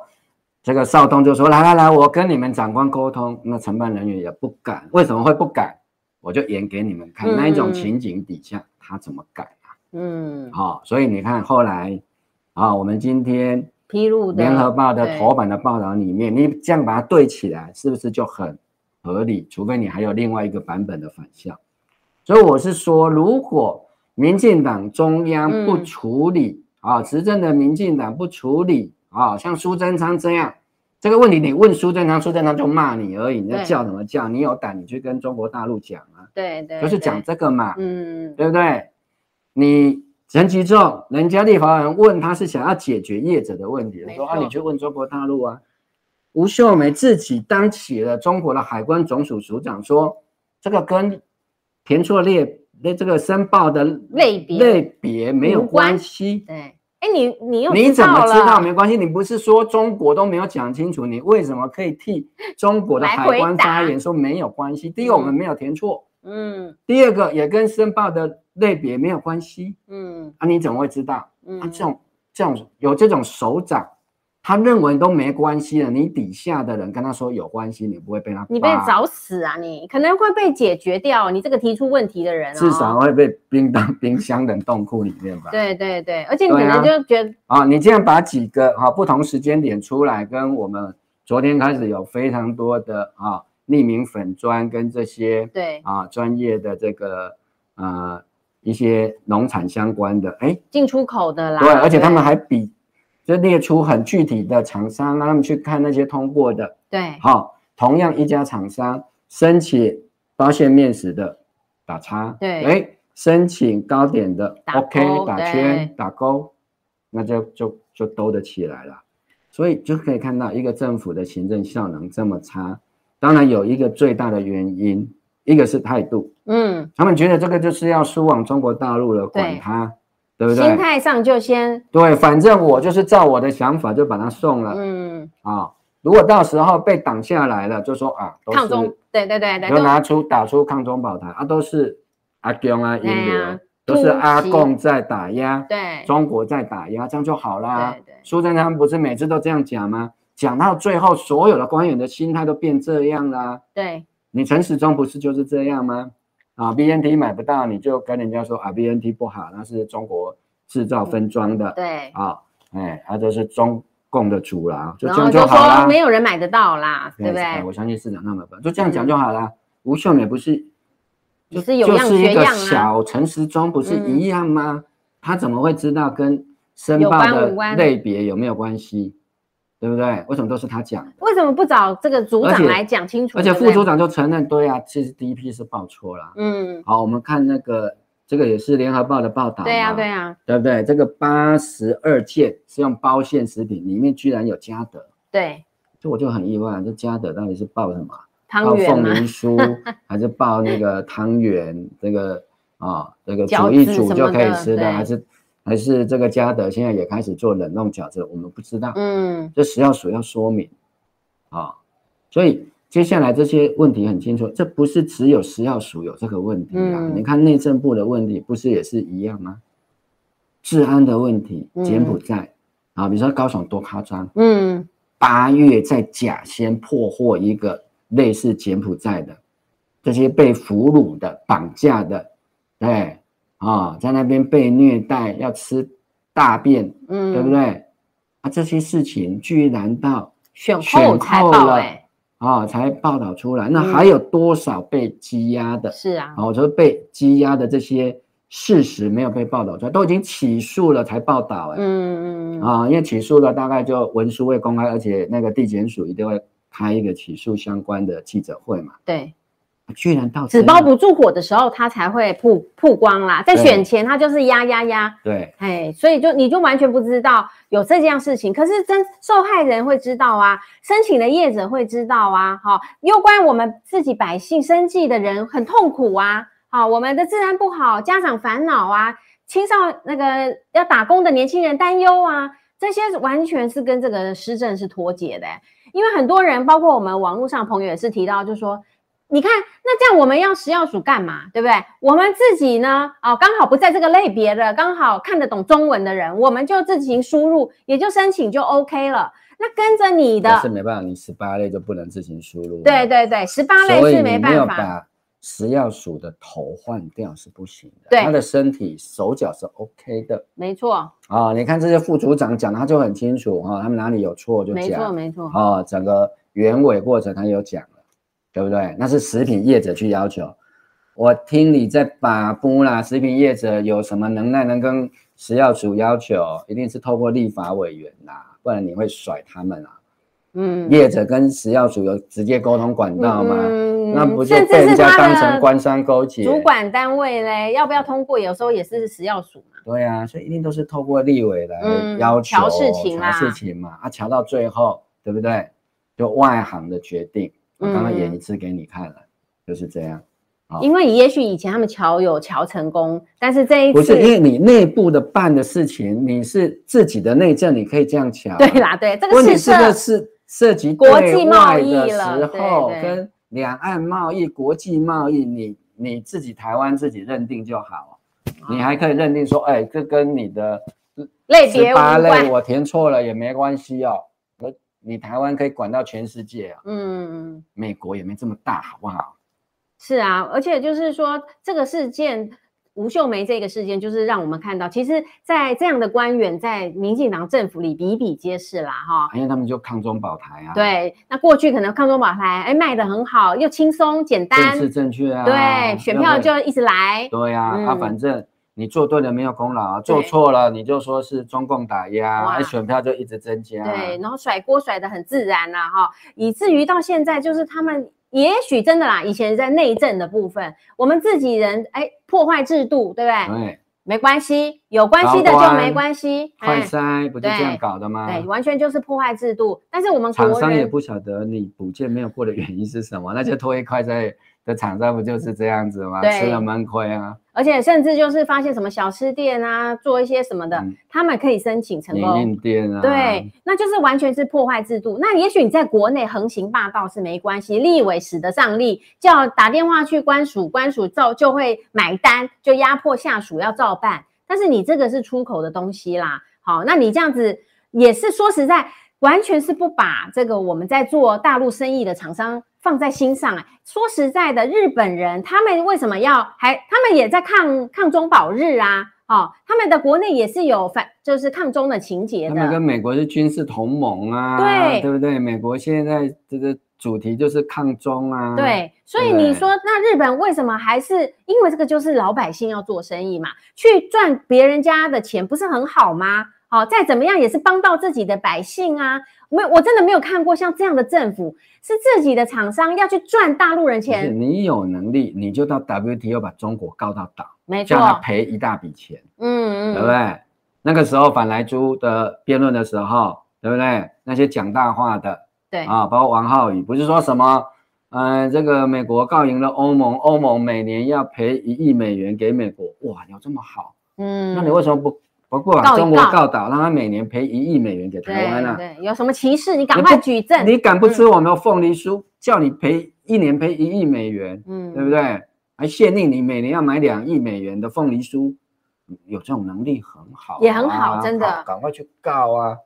这个少东就说来来来，我跟你们长官沟通，那承办人员也不敢，为什么会不敢？我就演给你们看，那一种情景底下他怎么改啊？嗯，好，所以你看后来啊，我们今天披露的联合报的头版的报道里面，你这样把它对起来，是不是就很合理？除非你还有另外一个版本的反向，所以我是说，如果民进党中央不处理啊，执政的民进党不处理啊，像苏贞昌这样这个问题，你问苏贞昌，苏贞昌就骂你而已，你在叫什么叫？你有胆你去跟中国大陆讲啊？对对，就是讲这个嘛，嗯，对不对？你陈吉仲，人家立法人问他是想要解决业者的问题，说啊，你去问中国大陆啊。吴秀梅自己当起了中国的海关总署署长，说这个跟填错列。那这个申报的类别类别没有关系。对，哎，你你又你怎么知道没关系？你不是说中国都没有讲清楚，你为什么可以替中国的海关发言说没有关系？第一个我们没有填错，嗯，第二个也跟申报的类别没有关系，嗯，啊，你怎么会知道？嗯，啊，这种这种有这种首长。他认为都没关系了，你底下的人跟他说有关系，你不会被他，你被找死啊！你可能会被解决掉，你这个提出问题的人，至少会被冰到冰箱冷冻库里面吧？对对对，而且你可能就觉得啊，你这样把几个哈不同时间点出来跟我们昨天开始有非常多的啊匿名粉砖跟这些对。啊专业的这个呃一些农产相关的哎进出口的啦，对，而且他们还比就列出很具体的厂商，让他们去看那些通过的，对，好，同样一家厂商申请包馅面食的打叉，对，哎，申请糕点的打 OK 打圈打勾，那就就就兜得起来了。所以就可以看到一个政府的行政效能这么差，当然有一个最大的原因，一个是态度，嗯，他们觉得这个就是要输往中国大陆了，管他，对不对？心态上就先对，反正我就是照我的想法就把它送了，嗯啊，如果到时候被挡下来了，就说啊，都是抗中，对对对对，就拿出打出抗中保台啊，都是阿公啊，英流。啊都是阿共在打压，对，中国在打压，这样就好啦。对对，苏贞昌不是每次都这样讲吗？讲到最后，所有的官员的心态都变这样啦。对，你陈时中不是就是这样吗？啊，BNT 买不到，你就跟人家说啊，BNT 不好，那是中国制造分装的。对，啊，哎，他就是中共的主啦，就这样就好啦。没有人买得到啦，对不对？我相信市长那么笨，就这样讲就好啦。吴秀美不是。就是有一个小陈时中不是一样吗？嗯、他怎么会知道跟申报的类别有没有关系？对不对？为什么都是他讲？为什么不找这个组长来讲清楚？而且副组长就承认，对啊，其实第一批是报错了。嗯，好，我们看那个，这个也是联合报的报道。对呀、啊，对呀、啊，对不对？这个八十二件是用包馅食品，里面居然有嘉德。对，这我就很意外，这嘉德到底是报什么？报凤梨酥 还是报那个汤圆？这个啊，这个煮一煮就可以吃的，还是还是这个嘉德现在也开始做冷冻饺子？我们不知道。嗯，这食药署要说明啊。所以接下来这些问题很清楚，这不是只有食药署有这个问题啊。你看内政部的问题不是也是一样吗？治安的问题，柬埔寨啊，比如说高雄多夸张。嗯，八月在甲仙破获一个。类似柬埔寨的这些被俘虏的、绑架的，对啊，在那边被虐待，要吃大便，嗯，对不对？啊，这些事情居然到选后才报了啊，才报道出来。那还有多少被羁押的？是啊，我说被羁押的这些事实没有被报道出来，都已经起诉了才报道，哎，嗯嗯啊，因为起诉了，大概就文书会公开，而且那个地检署一定会。开一个起诉相关的记者会嘛？对，居然到纸包不住火的时候，他才会曝曝光啦。在选前，他就是压压压。对，哎，所以就你就完全不知道有这件事情。可是真受害人会知道啊，申请的业者会知道啊。好，攸关我们自己百姓生计的人很痛苦啊。好，我们的治安不好，家长烦恼啊，青少那个要打工的年轻人担忧啊，这些完全是跟这个施政是脱节的。因为很多人，包括我们网络上朋友也是提到，就说，你看，那这样我们要食药署干嘛？对不对？我们自己呢，哦，刚好不在这个类别的，刚好看得懂中文的人，我们就自行输入，也就申请就 OK 了。那跟着你的，是没办法，你十八类就不能自行输入。对对对，十八类是没办法。食药署的头换掉是不行的，对，他的身体手脚是 OK 的，没错啊、哦。你看这些副组长讲的，他就很清楚啊、哦，他们哪里有错就讲，没错没错啊、哦，整个原委过程他有讲了，对不对？那是食品业者去要求，我听你在把布啦，食品业者有什么能耐能跟食药署要求，一定是透过立法委员啦，不然你会甩他们啊。嗯，业者跟食药署有直接沟通管道吗？嗯，那不就被人家当成官商勾结？主管单位嘞，要不要通过？有时候也是食药署嘛。对啊，所以一定都是透过立委来要求调事情调事情嘛。啊，调到最后，对不对？就外行的决定。我刚刚演一次给你看了，就是这样。因为也许以前他们桥有桥成功，但是这一次不是因为你内部的办的事情，你是自己的内政，你可以这样桥。对啦，对这个是这个是。涉及国际贸易的时候，跟两岸贸易、国际贸易，你你自己台湾自己认定就好，你还可以认定说，哎，这跟你的类别八类我填错了也没关系哦。我你台湾可以管到全世界啊，嗯，美国也没这么大，好不好？是啊，而且就是说这个事件。吴秀梅这个事件，就是让我们看到，其实，在这样的官员在民进党政府里比比皆是啦，哈。因为他们就抗中保台啊。对，那过去可能抗中保台，哎，卖得很好，又轻松简单，政治正确啊。对，选票就一直来。对呀、啊，啊、反正你做对了没有功劳、啊，做错了你就说是中共打压，哎，选票就一直增加。对，然后甩锅甩得很自然啦、啊，哈，以至于到现在就是他们。也许真的啦，以前在内政的部分，我们自己人哎破坏制度，对不对？对，没关系，有关系的就没关系。快筛不就这样搞的吗？对，完全就是破坏制度。但是我们厂商也不晓得你补件没有过的原因是什么，那就拖一块在。的厂商不就是这样子吗？吃了闷亏啊！而且甚至就是发现什么小吃店啊，做一些什么的，嗯、他们可以申请成功。面店啊，对，那就是完全是破坏制度。那也许你在国内横行霸道是没关系，立委使得上力，叫打电话去官署，官署照就会买单，就压迫下属要照办。但是你这个是出口的东西啦，好，那你这样子也是说实在，完全是不把这个我们在做大陆生意的厂商。放在心上啊！说实在的，日本人他们为什么要还？他们也在抗抗中保日啊！哦，他们的国内也是有反，就是抗中的情节的。他们跟美国是军事同盟啊，对对不对？美国现在这个主题就是抗中啊。对，所以你说那日本为什么还是？因为这个就是老百姓要做生意嘛，去赚别人家的钱不是很好吗？好，再怎么样也是帮到自己的百姓啊！没有，我真的没有看过像这样的政府，是自己的厂商要去赚大陆人钱。你有能力，你就到 WTO 把中国告到倒，没错，叫他赔一大笔钱，嗯嗯，对不对？那个时候反莱猪的辩论的时候，对不对？那些讲大话的，对啊，包括王浩宇，不是说什么，嗯、呃，这个美国告赢了欧盟，欧盟每年要赔一亿美元给美国，哇，有这么好？嗯，那你为什么不？不过把中国告倒，让他每年赔一亿美元给台湾啊！对，有什么歧视？你赶快举证！你敢不吃我们的凤梨酥？叫你赔一年赔一亿美元，嗯，对不对？还限令你每年要买两亿美元的凤梨酥，有这种能力很好，也很好，真的，赶快去告啊，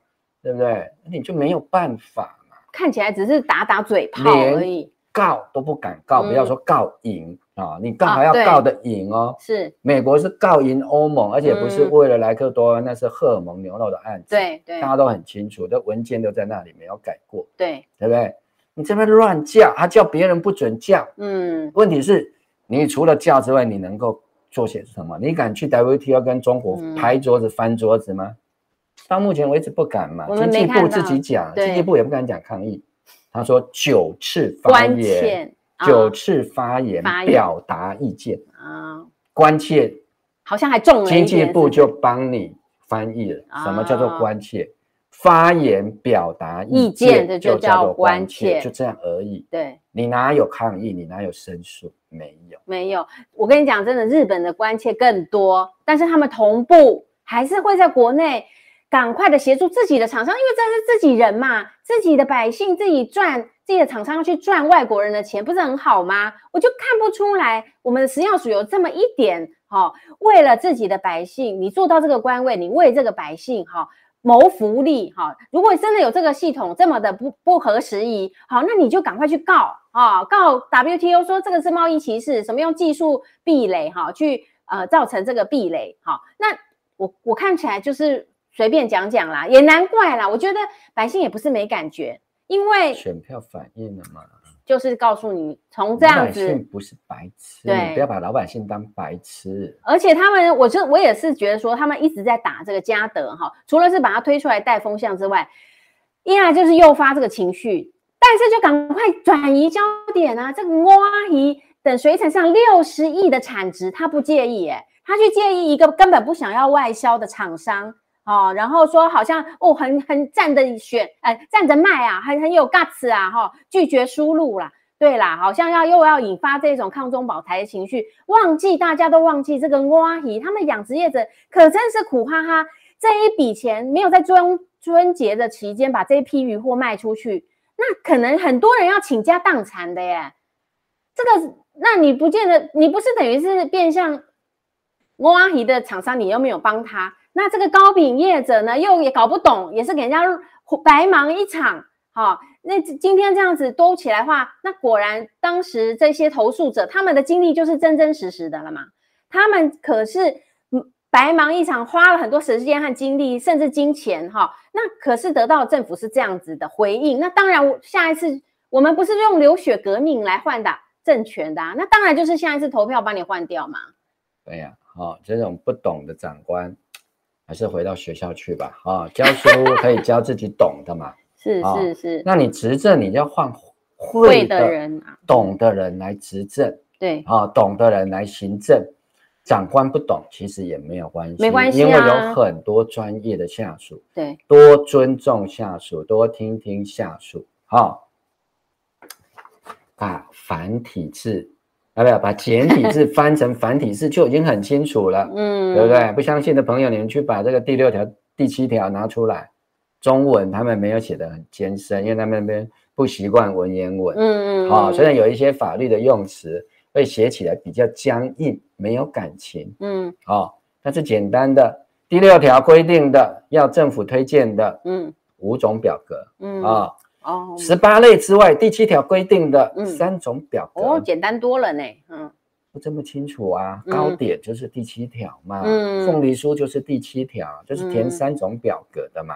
对不对？你就没有办法嘛。看起来只是打打嘴炮而已，告都不敢告，不要说告赢。啊，你告还要告的赢哦。是，美国是告赢欧盟，而且不是为了莱克多，那是荷尔蒙牛肉的案子。对对，大家都很清楚，的文件都在那里，没有改过。对，对不对？你这边乱叫，他叫别人不准叫。嗯，问题是，你除了叫之外，你能够做些什么？你敢去 WTO 跟中国拍桌子、翻桌子吗？到目前为止不敢嘛。经济部自己讲，经济部也不敢讲抗议。他说九次发言。九次发言表达意见啊，关切，好像还重了。经济部就帮你翻译了，什么叫做关切？发言表达意见的就叫做关切，就这样而已。对，你哪有抗议？你哪有申诉？没有，没有。我跟你讲，真的，日本的关切更多，但是他们同步还是会在国内赶快的协助自己的厂商，因为这是自己人嘛，自己的百姓自己赚。自己的厂商去赚外国人的钱，不是很好吗？我就看不出来，我们的食药署有这么一点哈、哦，为了自己的百姓，你做到这个官位，你为这个百姓哈、哦、谋福利哈、如果真的有这个系统这么的不不合时宜，好，那你就赶快去告啊、告 WTO 说这个是贸易歧视，什么用技术壁垒哈、去呃造成这个壁垒哈、那我我看起来就是随便讲讲啦，也难怪啦。我觉得百姓也不是没感觉。因为选票反映了嘛，就是告诉你从这样子，老百姓不是白痴，对，不要把老百姓当白痴。而且他们，我就我也是觉得说，他们一直在打这个嘉德哈，除了是把它推出来带风向之外，一来就是诱发这个情绪，但是就赶快转移焦点啊！这个阿姨等水产上六十亿的产值，他不介意诶，他去介意一个根本不想要外销的厂商。哦，然后说好像哦，很很站着选，哎，站着卖啊，很很有 guts 啊，哈、拒绝输入啦，对啦，好像要又要引发这种抗中保台的情绪，忘记大家都忘记这个挖鱼，他们养殖业者可真是苦哈哈，这一笔钱没有在春春节的期间把这一批鱼货卖出去，那可能很多人要倾家荡产的耶，这个，那你不见得，你不是等于是变相挖鱼的厂商，你又没有帮他。那这个糕饼业者呢，又也搞不懂，也是给人家白忙一场。好、哦，那今天这样子兜起来的话，那果然当时这些投诉者他们的经历就是真真实实的了嘛。他们可是白忙一场，花了很多时间和精力，甚至金钱哈。那可是得到政府是这样子的回应。那当然，下一次我们不是用流血革命来换的政权的啊，那当然就是下一次投票把你换掉嘛。对呀，好，这种不懂的长官，还是回到学校去吧。啊，教书可以教自己懂的嘛。是是是。那你执政，你要换会的人、懂的人来执政。对，啊，懂的人来行政。长官不懂，其实也没有关系，没关系，因为有很多专业的下属。对，多尊重下属，多听听下属。好，把繁体字，啊，不要把简体字 翻成繁体字就已经很清楚了。嗯，对不对？不相信的朋友，你们去把这个第六条、第七条拿出来。中文他们没有写得很艰深，因为他们那边不习惯文言文。嗯嗯。好，虽然有一些法律的用词。会写起来比较僵硬，没有感情。嗯，好、哦，但是简单的第六条规定的要政府推荐的，嗯，五种表格，嗯啊，哦，十八类之外，第七条规定的三种表格，哦，简单多了呢。嗯，不这么清楚啊？糕点就是第七条嘛，嗯，凤梨酥就是第七条，就是填三种表格的嘛，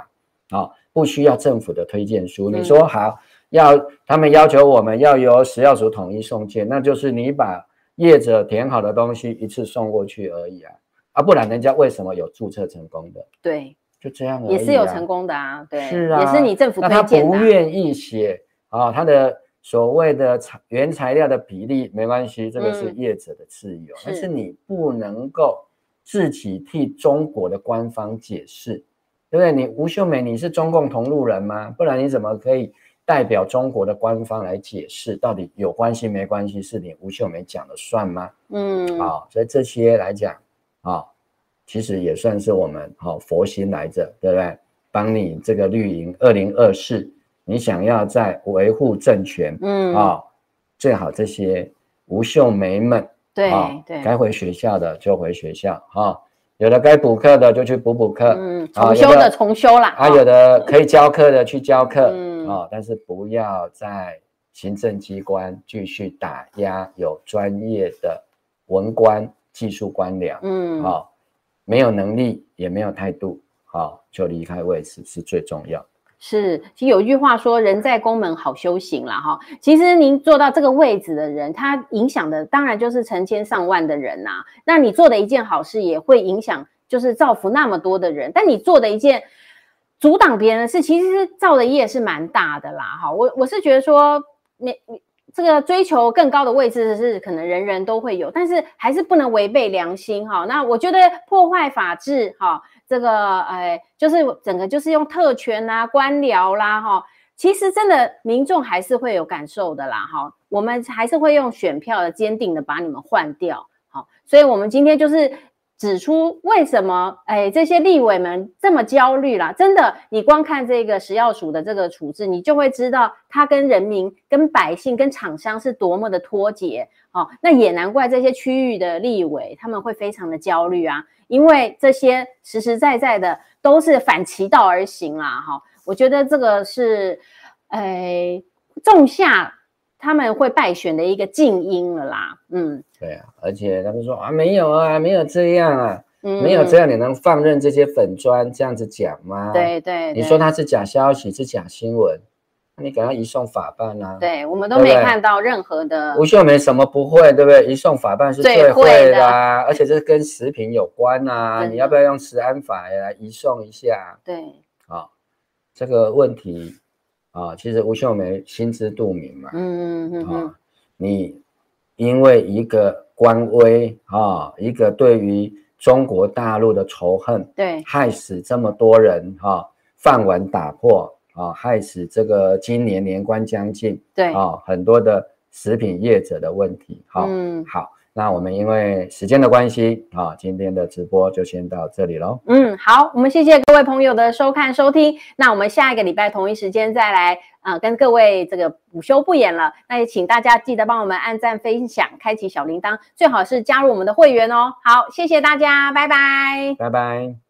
啊、哦，不需要政府的推荐书。你说好。要他们要求我们要由食药署统一送件，那就是你把业者填好的东西一次送过去而已啊，啊，不然人家为什么有注册成功的？对，就这样而已、啊、也是有成功的啊，对，是啊，也是你政府推荐的。那他不愿意写啊，他的所谓的材原材料的比例没关系，这个是业者的自由，嗯、但是你不能够自己替中国的官方解释，对不对？你吴秀美，你是中共同路人吗？不然你怎么可以？代表中国的官方来解释，到底有关系没关系，是你吴秀梅讲了算吗？嗯，啊、哦，所以这些来讲，啊、哦，其实也算是我们好、哦、佛心来着，对不对？帮你这个绿营二零二四，你想要在维护政权，嗯啊、哦，最好这些吴秀梅们，对、哦、对，该回学校的就回学校，哈、哦。有的该补课的就去补补课，嗯，重修的重修啦。啊，有的可以教课的去教课，嗯，啊，但是不要在行政机关继续打压有专业的文官、技术官僚，嗯，好，没有能力也没有态度，好，就离开位置是最重要。是，其实有一句话说“人在宫门好修行”啦，哈。其实您做到这个位置的人，他影响的当然就是成千上万的人呐、那你做的一件好事，也会影响，就是造福那么多的人。但你做的一件阻挡别人的事，其实造的业是蛮大的啦，哈。我我是觉得说，你你这个追求更高的位置是可能人人都会有，但是还是不能违背良心，哈。那我觉得破坏法治，哈。这个哎，就是整个就是用特权啊、官僚啦，哈，其实真的民众还是会有感受的啦，哈，我们还是会用选票的坚定的把你们换掉，好，所以我们今天就是指出为什么哎这些立委们这么焦虑啦，真的，你光看这个食药署的这个处置，你就会知道他跟人民、跟百姓、跟厂商是多么的脱节，哦，那也难怪这些区域的立委他们会非常的焦虑啊。因为这些实实在在的都是反其道而行啦，哈，我觉得这个是，哎，种下他们会败选的一个静音了啦，嗯，对啊，而且他们说啊，没有啊，没有这样啊，嗯，没有这样，你能放任这些粉砖这样子讲吗？对对，你说他是假消息，是假新闻。你给他移送法办啊？对，我们都没看到任何的。吴秀梅什么不会，对不对？移送法办是最会的，啊，而且这跟食品有关啊。你要不要用食安法来移送一下？对，啊、哦，这个问题啊、哦，其实吴秀梅心知肚明嘛。嗯嗯嗯嗯。你因为一个官威啊、哦，一个对于中国大陆的仇恨，对，害死这么多人哈、哦，饭碗打破。啊、哦，害死这个今年年关将近，对啊、哦，很多的食品业者的问题。好、哦，嗯，好，那我们因为时间的关系，啊、哦，今天的直播就先到这里喽。嗯，好，我们谢谢各位朋友的收看收听。那我们下一个礼拜同一时间再来，啊、呃，跟各位这个午休不演了。那也请大家记得帮我们按赞、分享、开启小铃铛，最好是加入我们的会员哦。好，谢谢大家，拜拜，拜拜。